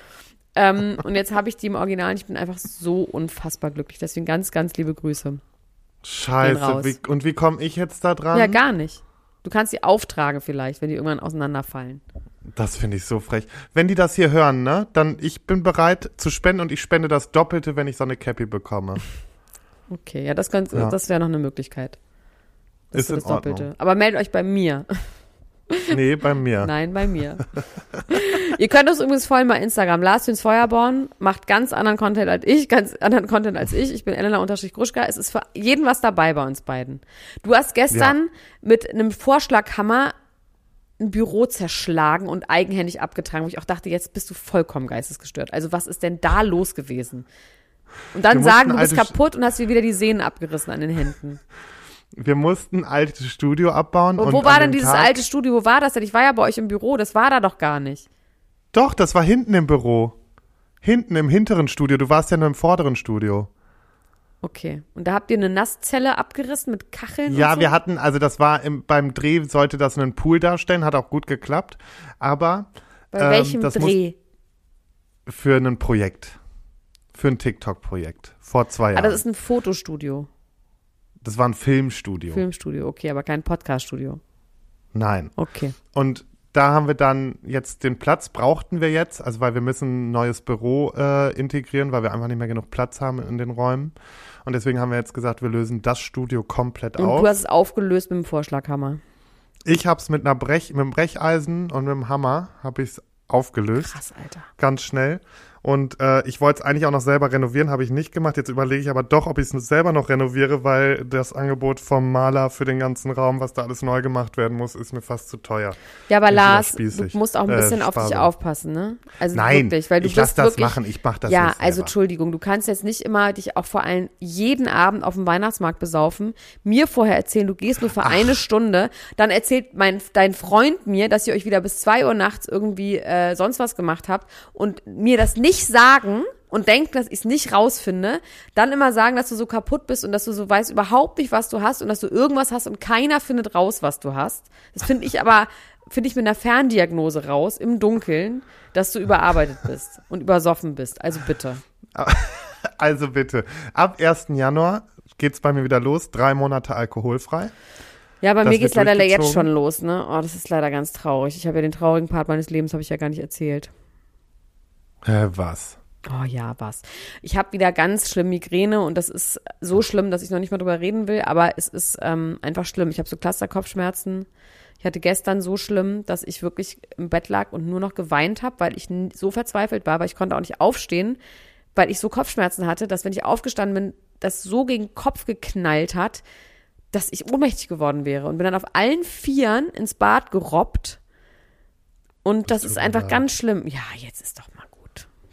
ähm, und jetzt habe ich die im Original und ich bin einfach so unfassbar glücklich. Deswegen ganz, ganz liebe Grüße. Scheiße, wie, und wie komme ich jetzt da dran? Ja, gar nicht. Du kannst die auftragen vielleicht, wenn die irgendwann auseinanderfallen. Das finde ich so frech. Wenn die das hier hören, ne, dann ich bin bereit zu spenden und ich spende das Doppelte, wenn ich so eine Cappy bekomme. Okay, ja, das, Ja. das wäre noch eine Möglichkeit. Das Ist das Doppelte. Ordnung. Aber meldet euch bei mir. Nee, bei mir. Nein, bei mir. Ihr könnt uns übrigens folgen bei Instagram. Lars Hüns Feuerborn macht ganz anderen Content als ich, ganz anderen Content als ich. Ich bin Elena unterstrich Gruschka. Es ist für jeden was dabei bei uns beiden. Du hast gestern mit einem Vorschlaghammer ein Büro zerschlagen und eigenhändig abgetragen, wo ich auch dachte, jetzt bist du vollkommen geistesgestört. Also was ist denn da los gewesen? Und dann Wir sagen, du bist Sch- kaputt und hast dir wieder die Sehnen abgerissen an den Händen. Wir mussten ein altes Studio abbauen. Und und wo war an denn dieses Tag, alte Studio? Wo war das denn? Ich war ja bei euch im Büro. Das war da doch gar nicht. Doch, das war hinten im Büro. Hinten im hinteren Studio. Du warst ja nur im vorderen Studio. Okay. Und da habt ihr eine Nasszelle abgerissen mit Kacheln? Ja, und so? wir hatten, also das war im, beim Dreh sollte das einen Pool darstellen, hat auch gut geklappt. Aber Bei ähm, welchem muss- Dreh? für ein Projekt. Für ein TikTok-Projekt. Vor zwei Ah, Jahren. das ist ein Fotostudio. Das war ein Filmstudio. Filmstudio, okay, aber kein Podcaststudio. Nein. Okay. Und da haben wir dann jetzt den Platz, brauchten wir jetzt, also weil wir müssen ein neues Büro äh, integrieren, weil wir einfach nicht mehr genug Platz haben in den Räumen. Und deswegen haben wir jetzt gesagt, wir lösen das Studio komplett Und auf. du hast es aufgelöst mit dem Vorschlaghammer. ich habe es mit einer Brech, mit einem Brecheisen und mit einem Hammer habe ich es aufgelöst. Krass, Alter. ganz schnell. Und äh, ich wollte es eigentlich auch noch selber renovieren, habe ich nicht gemacht. Jetzt überlege ich aber doch, ob ich es selber noch renoviere, weil das Angebot vom Maler für den ganzen Raum, was da alles neu gemacht werden muss, ist mir fast zu teuer. Ja, aber Lars, du musst auch ein Äh, bisschen auf dich aufpassen, ne? Also Nein, wirklich, weil du ich lass bist das wirklich, machen, ich mach das Ja, nicht also. Entschuldigung, du kannst jetzt nicht immer dich auch vor allem jeden Abend auf dem Weihnachtsmarkt besaufen, mir vorher erzählen, du gehst nur für eine Stunde, dann erzählt mein, dein Freund mir, dass ihr euch wieder bis zwei Uhr nachts irgendwie äh, sonst was gemacht habt und mir das nicht sagen und denken, dass ich es nicht rausfinde, dann immer sagen, dass du so kaputt bist und dass du so weißt überhaupt nicht, was du hast und dass du irgendwas hast und keiner findet raus, was du hast. Das finde ich aber, finde ich mit einer Ferndiagnose raus, im Dunkeln, dass du überarbeitet bist und übersoffen bist. Also bitte. Also bitte, ab 1. Januar geht's bei mir wieder los, drei Monate alkoholfrei. Ja, bei Das mir geht's wird leider jetzt schon los, ne? Oh, das ist leider ganz traurig. Ich habe ja den traurigen Part meines Lebens, habe ich ja gar nicht erzählt. Hä, was? Oh ja, was. Ich habe wieder ganz schlimm Migräne und das ist so schlimm, dass ich noch nicht mal drüber reden will, aber es ist ähm, einfach schlimm. Ich habe so Clusterkopfschmerzen. Ich hatte gestern so schlimm, dass ich wirklich im Bett lag und nur noch geweint habe, weil ich so verzweifelt war, weil ich konnte auch nicht aufstehen, weil ich so Kopfschmerzen hatte, dass wenn ich aufgestanden bin, das so gegen den Kopf geknallt hat, dass ich ohnmächtig geworden wäre und bin dann auf allen Vieren ins Bad gerobbt. Und das, ist einfach ganz schlimm. Ja, jetzt ist doch.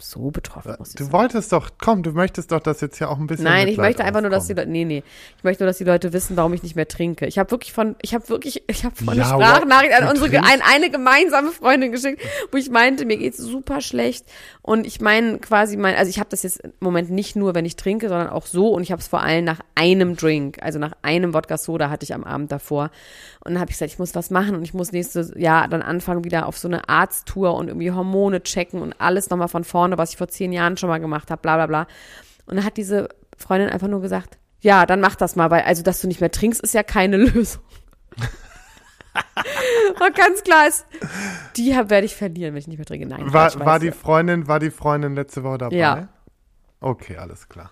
So betroffen muss ich Du sein. wolltest doch, komm, du möchtest doch das jetzt ja auch ein bisschen Nein, ich möchte einfach nur, dass die. Leute, nee, nee, ich möchte nur, dass die Leute wissen, warum ich nicht mehr trinke. Ich habe wirklich von, ich habe wirklich, ich habe von Ja, eine Sprachnachricht an unsere, ein, eine gemeinsame Freundin geschickt, wo ich meinte, mir geht's super schlecht und ich meine quasi mein, also ich habe das jetzt im Moment nicht nur, wenn ich trinke, sondern auch so und ich habe es vor allem nach einem Drink, also nach einem Wodka Soda hatte ich am Abend davor und dann habe ich gesagt, ich muss was machen und ich muss nächstes Jahr dann anfangen wieder auf so eine Arzttour und irgendwie Hormone checken und alles nochmal von vorne, was ich vor zehn Jahren schon mal gemacht habe, bla bla bla. Und dann hat diese Freundin einfach nur gesagt, ja, dann mach das mal, weil also, dass du nicht mehr trinkst, ist ja keine Lösung. War ganz klar, ist, die werde ich verlieren, wenn ich nicht mehr trinke. Nein, War, war die. Freundin, war die Freundin letzte Woche dabei? Ja. Okay, alles klar.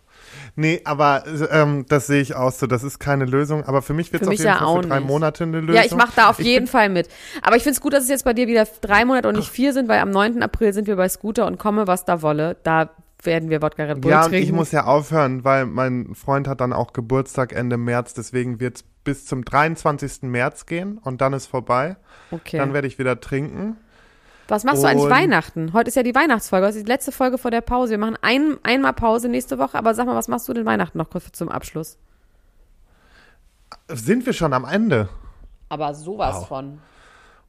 Nee, aber ähm, das sehe ich auch so. Das ist keine Lösung. Aber für mich wird es auf jeden ja Fall auch für drei nicht. Monate eine Lösung. Ja, ich mache da auf Ich jeden Fall mit. Aber ich finde es gut, dass es jetzt bei dir wieder drei Monate und nicht vier sind, weil am 9. April sind wir bei Scooter und komme, was da wolle. Da werden wir Wodka Red Bull Ja, trinken. ich muss ja aufhören, weil mein Freund hat dann auch Geburtstag Ende März. Deswegen wird es bis zum 23. März gehen und dann ist vorbei. okay. Dann werde ich wieder trinken. Was machst du eigentlich Und- Weihnachten? Heute ist ja die Weihnachtsfolge. Das ist die letzte Folge vor der Pause. Wir machen ein, einmal Pause nächste Woche. Aber sag mal, was machst du denn Weihnachten noch kurz zum Abschluss? Sind wir schon am Ende? Aber sowas Wow. von.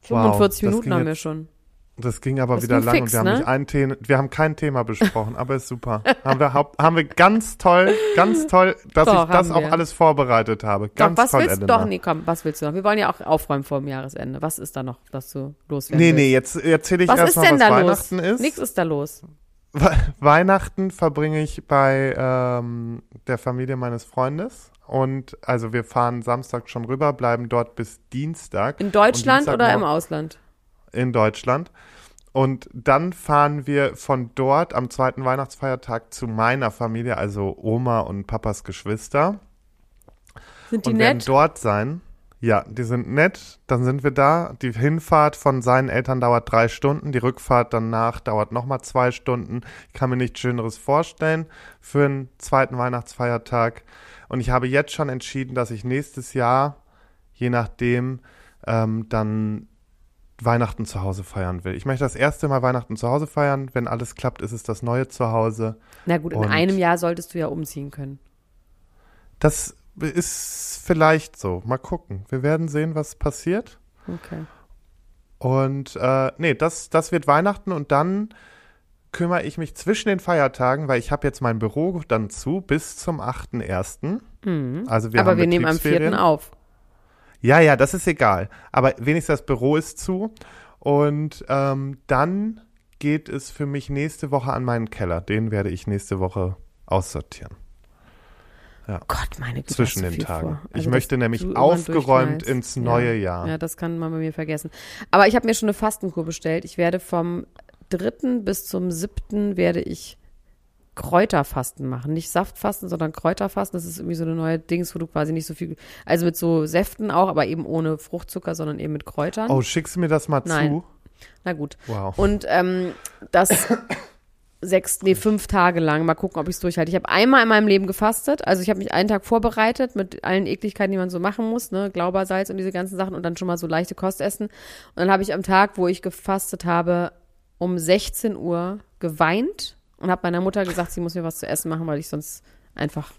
Wow, 45 das Minuten haben wir schon. Das ging aber Das wieder lang fix, und wir haben ne? nicht ein Thema, wir haben kein Thema besprochen, aber ist super. haben wir haupt, haben wir ganz toll, ganz toll, dass Doch, ich das haben auch alles vorbereitet habe. Ganz doch, was toll, willst du? Elena. Doch, nee, komm, was willst du noch? Wir wollen ja auch aufräumen vor dem Jahresende. Was ist da noch, was du loswerden Nee, willst? nee, jetzt erzähle ich Was ist erstmal, denn was da los? Weihnachten ist. Nichts ist da los. We Weihnachten verbringe ich bei ähm, der Familie meines Freundes. Und also wir fahren Samstag schon rüber, bleiben dort bis Dienstag. In Deutschland Und oder im Ausland? In Deutschland. Und dann fahren wir von dort am zweiten Weihnachtsfeiertag zu meiner Familie, also Oma und Papas Geschwister. Sind die und werden nett? dort sein. Ja, die sind nett. Dann sind wir da. Die Hinfahrt von seinen Eltern dauert drei Stunden. Die Rückfahrt danach dauert nochmal zwei Stunden. Ich kann mir nichts Schöneres vorstellen für einen zweiten Weihnachtsfeiertag. Und ich habe jetzt schon entschieden, dass ich nächstes Jahr, je nachdem, ähm, dann Weihnachten zu Hause feiern will. Ich möchte das erste Mal Weihnachten zu Hause feiern. Wenn alles klappt, ist es das neue Zuhause. Na gut, in Und- einem Jahr solltest du ja umziehen können. Das ist vielleicht so. Mal gucken. Wir werden sehen, was passiert. Okay. Und äh, nee, das, das wird Weihnachten und dann kümmere ich mich zwischen den Feiertagen, weil ich habe jetzt mein Büro dann zu bis zum 8.1. Also wir Mhm. Aber haben wir nehmen am 4. Betriebsferien. auf. Ja, ja, das ist egal. Aber wenigstens das Büro ist zu. Und ähm, dann geht es für mich nächste Woche an meinen Keller. Den werde ich nächste Woche aussortieren. Gott, meine Güte. Zwischen den Tagen. vor. Ich Also, möchte nämlich aufgeräumt ins neue Jahr. Ja, das kann man bei mir vergessen. Aber ich habe mir schon eine Fastenkur bestellt. Ich werde vom 3. bis zum 7. werde ich Kräuterfasten machen. Nicht Saftfasten, sondern Kräuterfasten. Das ist irgendwie so eine neue Dings, wo du quasi nicht so viel, also mit so Säften auch, aber eben ohne Fruchtzucker, sondern eben mit Kräutern. Oh, schickst du mir das mal Nein. zu? Na gut. Wow. Und ähm, das sechs, nee, fünf Tage lang. Mal gucken, ob ich es durchhalte. Ich habe einmal in meinem Leben gefastet. Also ich habe mich einen Tag vorbereitet mit allen Ekligkeiten, die man so machen muss, ne, Glaubersalz und diese ganzen Sachen und dann schon mal so leichte Kost essen. Und dann habe ich am Tag, wo ich gefastet habe, um 16 Uhr geweint und habe meiner Mutter gesagt, sie muss mir was zu essen machen, weil ich sonst einfach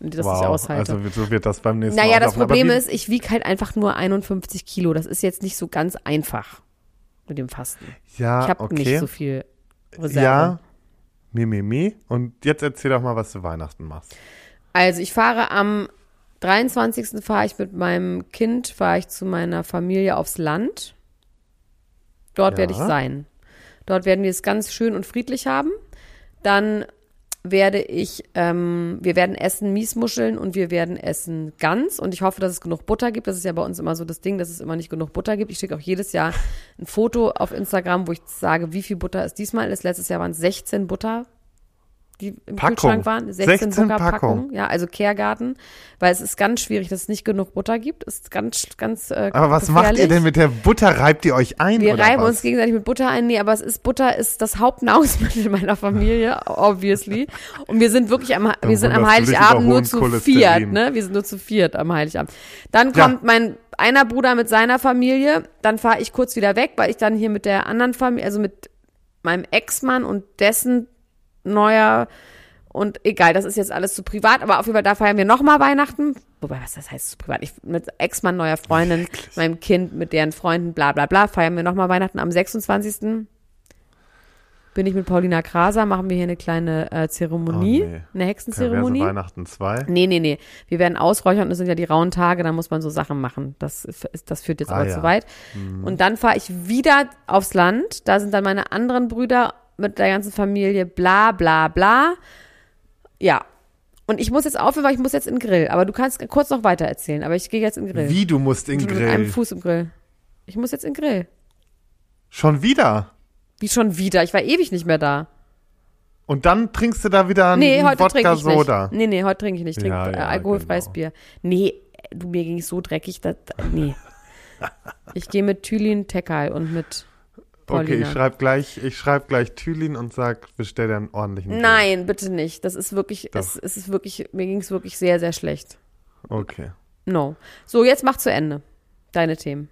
das nicht wow. aushalte. Also so wird das beim nächsten Mal naja, das Problem ist, ich wiege halt einfach nur 51 Kilo. Das ist jetzt nicht so ganz einfach mit dem Fasten. ja, Ich habe okay. nicht so viel Reserve. Ja, mi, mi, mi. Und jetzt erzähl doch mal, was du Weihnachten machst. Also ich fahre am 23. fahre ich mit meinem Kind, fahre ich zu meiner Familie aufs Land. Dort Ja. werde ich sein. Dort werden wir es ganz schön und friedlich haben. Dann werde ich, ähm, wir werden essen Miesmuscheln und wir werden essen Gans und ich hoffe, dass es genug Butter gibt. Das ist ja bei uns immer so das Ding, dass es immer nicht genug Butter gibt. Ich schicke auch jedes Jahr ein Foto auf Instagram, wo ich sage, wie viel Butter es diesmal ist. Letztes Jahr waren es 16 Butter, die im Packung. Kühlschrank waren. 16, 16 Butterpackungen. Packung. Ja, also Kehrgarten, weil es ist ganz schwierig, dass es nicht genug Butter gibt. Ist ganz, ganz äh, Aber was gefährlich. macht ihr denn mit der Butter? Reibt ihr euch ein Wir reiben was? uns gegenseitig mit Butter ein. Nee, aber es ist Butter ist das Hauptnahrungsmittel meiner Familie, obviously. Und wir sind wirklich am, wir sind am Heiligabend nur zu viert, ne? Wir sind nur zu viert am Heiligabend. Dann Ja. kommt mein einer Bruder mit seiner Familie. Dann fahre ich kurz wieder weg, weil ich dann hier mit der anderen Familie, also mit meinem Ex-Mann und dessen neuer und egal, das ist jetzt alles zu privat, aber auf jeden Fall, da feiern wir nochmal Weihnachten. Wobei, was das heißt zu privat? Ich, mit Ex-Mann, neuer Freundin, meinem Kind, mit deren Freunden, bla bla bla, feiern wir nochmal Weihnachten am 26. Bin ich mit Paulina Kraser, machen wir hier eine kleine äh, Zeremonie, Oh, nee. eine Perverse Hexenzeremonie. Weihnachten 2. Nee, nee, nee. Wir werden ausräuchern, das sind ja die rauen Tage, da muss man so Sachen machen. Das, ist- das führt jetzt Ah, aber ja. zu weit. Und dann fahre ich wieder aufs Land. Da sind dann meine anderen Brüder mit der ganzen Familie, bla, bla, bla. Ja. Und ich muss jetzt aufhören, weil ich muss jetzt in den Grill. Aber du kannst kurz noch weiter erzählen, aber ich gehe jetzt in den Grill. Wie, du musst in den Mit einem Grill? Fuß im Grill. Ich muss jetzt in den Grill. Schon wieder? Wie schon wieder? Ich war ewig nicht mehr da. Und dann trinkst du da wieder einen Nee, heute trinke Wodka ich nicht. Soda. Nee, nee, heute trinke ich nicht. Ich trinke Ja, äh, ja, alkoholfreies genau. Bier. Nee, du, mir ging es so dreckig, dass, nee. Ich gehe mit Thülin Tekal und mit Okay, Paulina. ich schreib gleich, ich schreib gleich Thülin und sag, bestell dir einen ordentlichen Drink. Nein, bitte nicht. Das ist wirklich, Doch. es, es ist wirklich, mir ging es wirklich sehr, sehr schlecht. Okay. No. So, jetzt mach zu Ende. Deine Themen.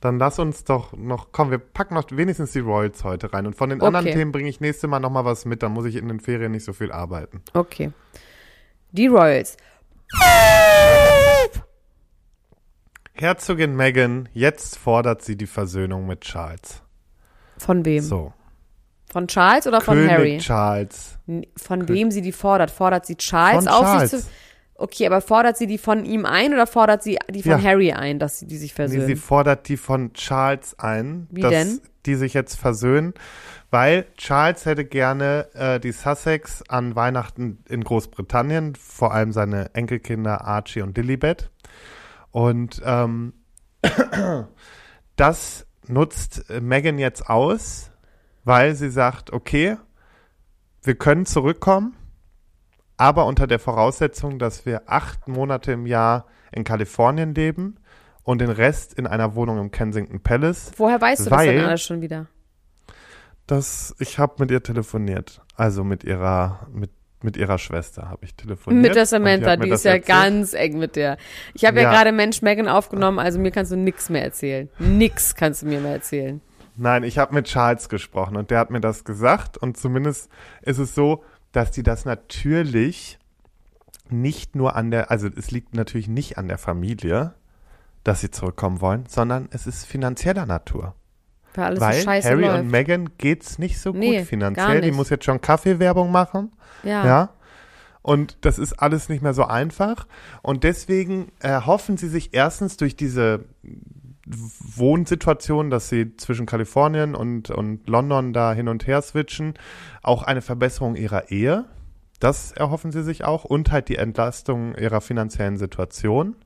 Dann lass uns doch noch, komm, wir packen noch wenigstens die Royals heute rein. Und von den anderen Okay. Themen bringe ich nächste Mal nochmal was mit, dann muss ich in den Ferien nicht so viel arbeiten. Okay. Die Royals. Herzogin Meghan, jetzt fordert sie die Versöhnung mit Charles. Von wem? So. Von Charles oder von König Harry? Charles. Von wem sie die fordert? Fordert sie Charles Von auf, Charles. sich zu. Okay, aber fordert sie die von ihm ein oder fordert sie die von Ja. Harry ein, dass sie die sich Nee, versöhnen? sie fordert die von Charles ein, Wie dass denn? die sich jetzt versöhnen, weil Charles hätte gerne äh, die Sussex an Weihnachten in Großbritannien, vor allem seine Enkelkinder Archie und Lilibet. Und ähm, das nutzt Megan jetzt aus, weil sie sagt, okay, wir können zurückkommen, aber unter der Voraussetzung, dass wir acht Monate im Jahr in Kalifornien leben und den Rest in einer Wohnung im Kensington Palace. Woher weißt du das denn alles schon wieder? Das, ich habe mit ihr telefoniert, also mit ihrer, mit, mit ihrer Schwester habe ich telefoniert. Mit der Samantha, die das ist ja erzählt. ganz eng mit der. Ich habe ja, Ja. gerade Mensch Megan aufgenommen, also mir kannst du nix mehr erzählen. Nix kannst du mir mehr erzählen. Nein, ich habe mit Charles gesprochen und der hat mir das gesagt und zumindest ist es so, dass die das natürlich nicht nur an der, also es liegt natürlich nicht an der Familie, dass sie zurückkommen wollen, sondern es ist finanzieller Natur. Weil alles weil so scheiße Harry läuft. und Meghan geht's nicht so Nee, gut finanziell. Die muss jetzt schon Kaffeewerbung machen. ja. Ja. Und das ist alles nicht mehr so einfach. Und deswegen erhoffen sie sich erstens durch diese Wohnsituation, dass sie zwischen Kalifornien und, und London da hin und her switchen, auch eine Verbesserung ihrer Ehe. Das erhoffen sie sich auch. Und halt die Entlastung ihrer finanziellen Situation.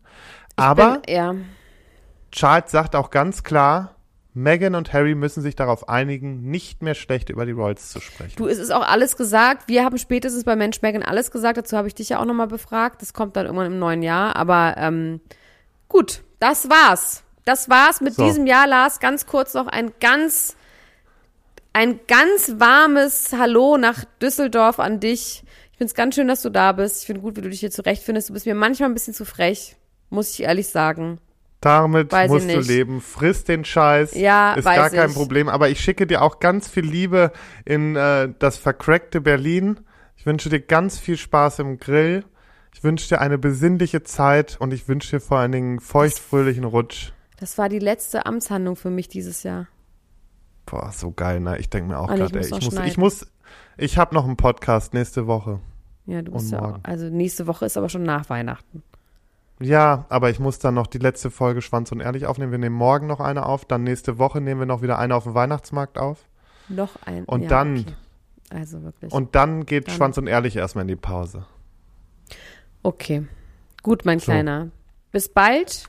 Aber Bin, ja. Charles sagt auch ganz klar, Meghan und Harry müssen sich darauf einigen, nicht mehr schlecht über die Royals zu sprechen. Du, es ist auch alles gesagt. Wir haben spätestens bei Mensch Megan alles gesagt. Dazu habe ich dich ja auch nochmal befragt. Das kommt dann irgendwann im neuen Jahr. Aber ähm, gut, das war's. Das war's mit So. diesem Jahr, Lars. Ganz kurz noch ein ganz, ein ganz warmes Hallo nach Düsseldorf an dich. Ich finde es ganz schön, dass du da bist. Ich finde gut, wie du dich hier zurechtfindest. Du bist mir manchmal ein bisschen zu frech, muss ich ehrlich sagen. Damit Weiß ich musst du leben. Friss den Scheiß. Ja, Ist gar kein ich. Problem. Aber ich schicke dir auch ganz viel Liebe in äh, das vercrackte Berlin. Ich wünsche dir ganz viel Spaß im Grill. Ich wünsche dir eine besinnliche Zeit und ich wünsche dir vor allen Dingen einen feuchtfröhlichen Rutsch. Das war die letzte Amtshandlung für mich dieses Jahr. Boah, so geil, ne? Ich denke mir auch ich gerade, ey, muss noch ich muss, ich muss, ich habe noch einen Podcast nächste Woche. Ja, du bist Und ja auch, also nächste Woche ist aber schon nach Weihnachten. Ja, aber ich muss dann noch die letzte Folge Schwanz und Ehrlich aufnehmen. Wir nehmen morgen noch eine auf, dann nächste Woche nehmen wir noch wieder eine auf dem Weihnachtsmarkt auf. Noch ein. Und ja, dann- Okay. Also wirklich. Und dann geht Dann- Schwanz und Ehrlich erstmal in die Pause. okay. Gut, mein So. Kleiner. Bis bald.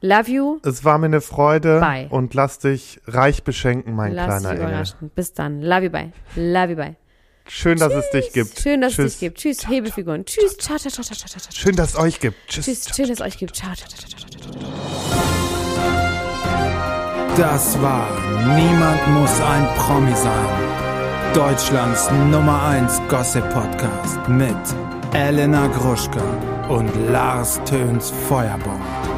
Love you. Es war mir eine Freude Bye. und lass dich reich beschenken, mein Lass kleiner Engel. überraschen. Bis dann. Love you, bye. Love you, bye. Schön, dass es dich gibt. Schön, dass es dich gibt. Tschüss, Hebefiguren. Tschüss. Ciao, ciao, ciao, ciao, ciao, ciao. Schön, dass es euch gibt. Tschüss. Tschüss. Schön, dass es euch gibt. Ciao, ciao, ciao, ciao, ciao, ciao. Das war Niemand muss ein Promi sein. Deutschlands Nummer 1 Gossip Podcast mit Elena Gruschka und Lars Töns Feuerbomb.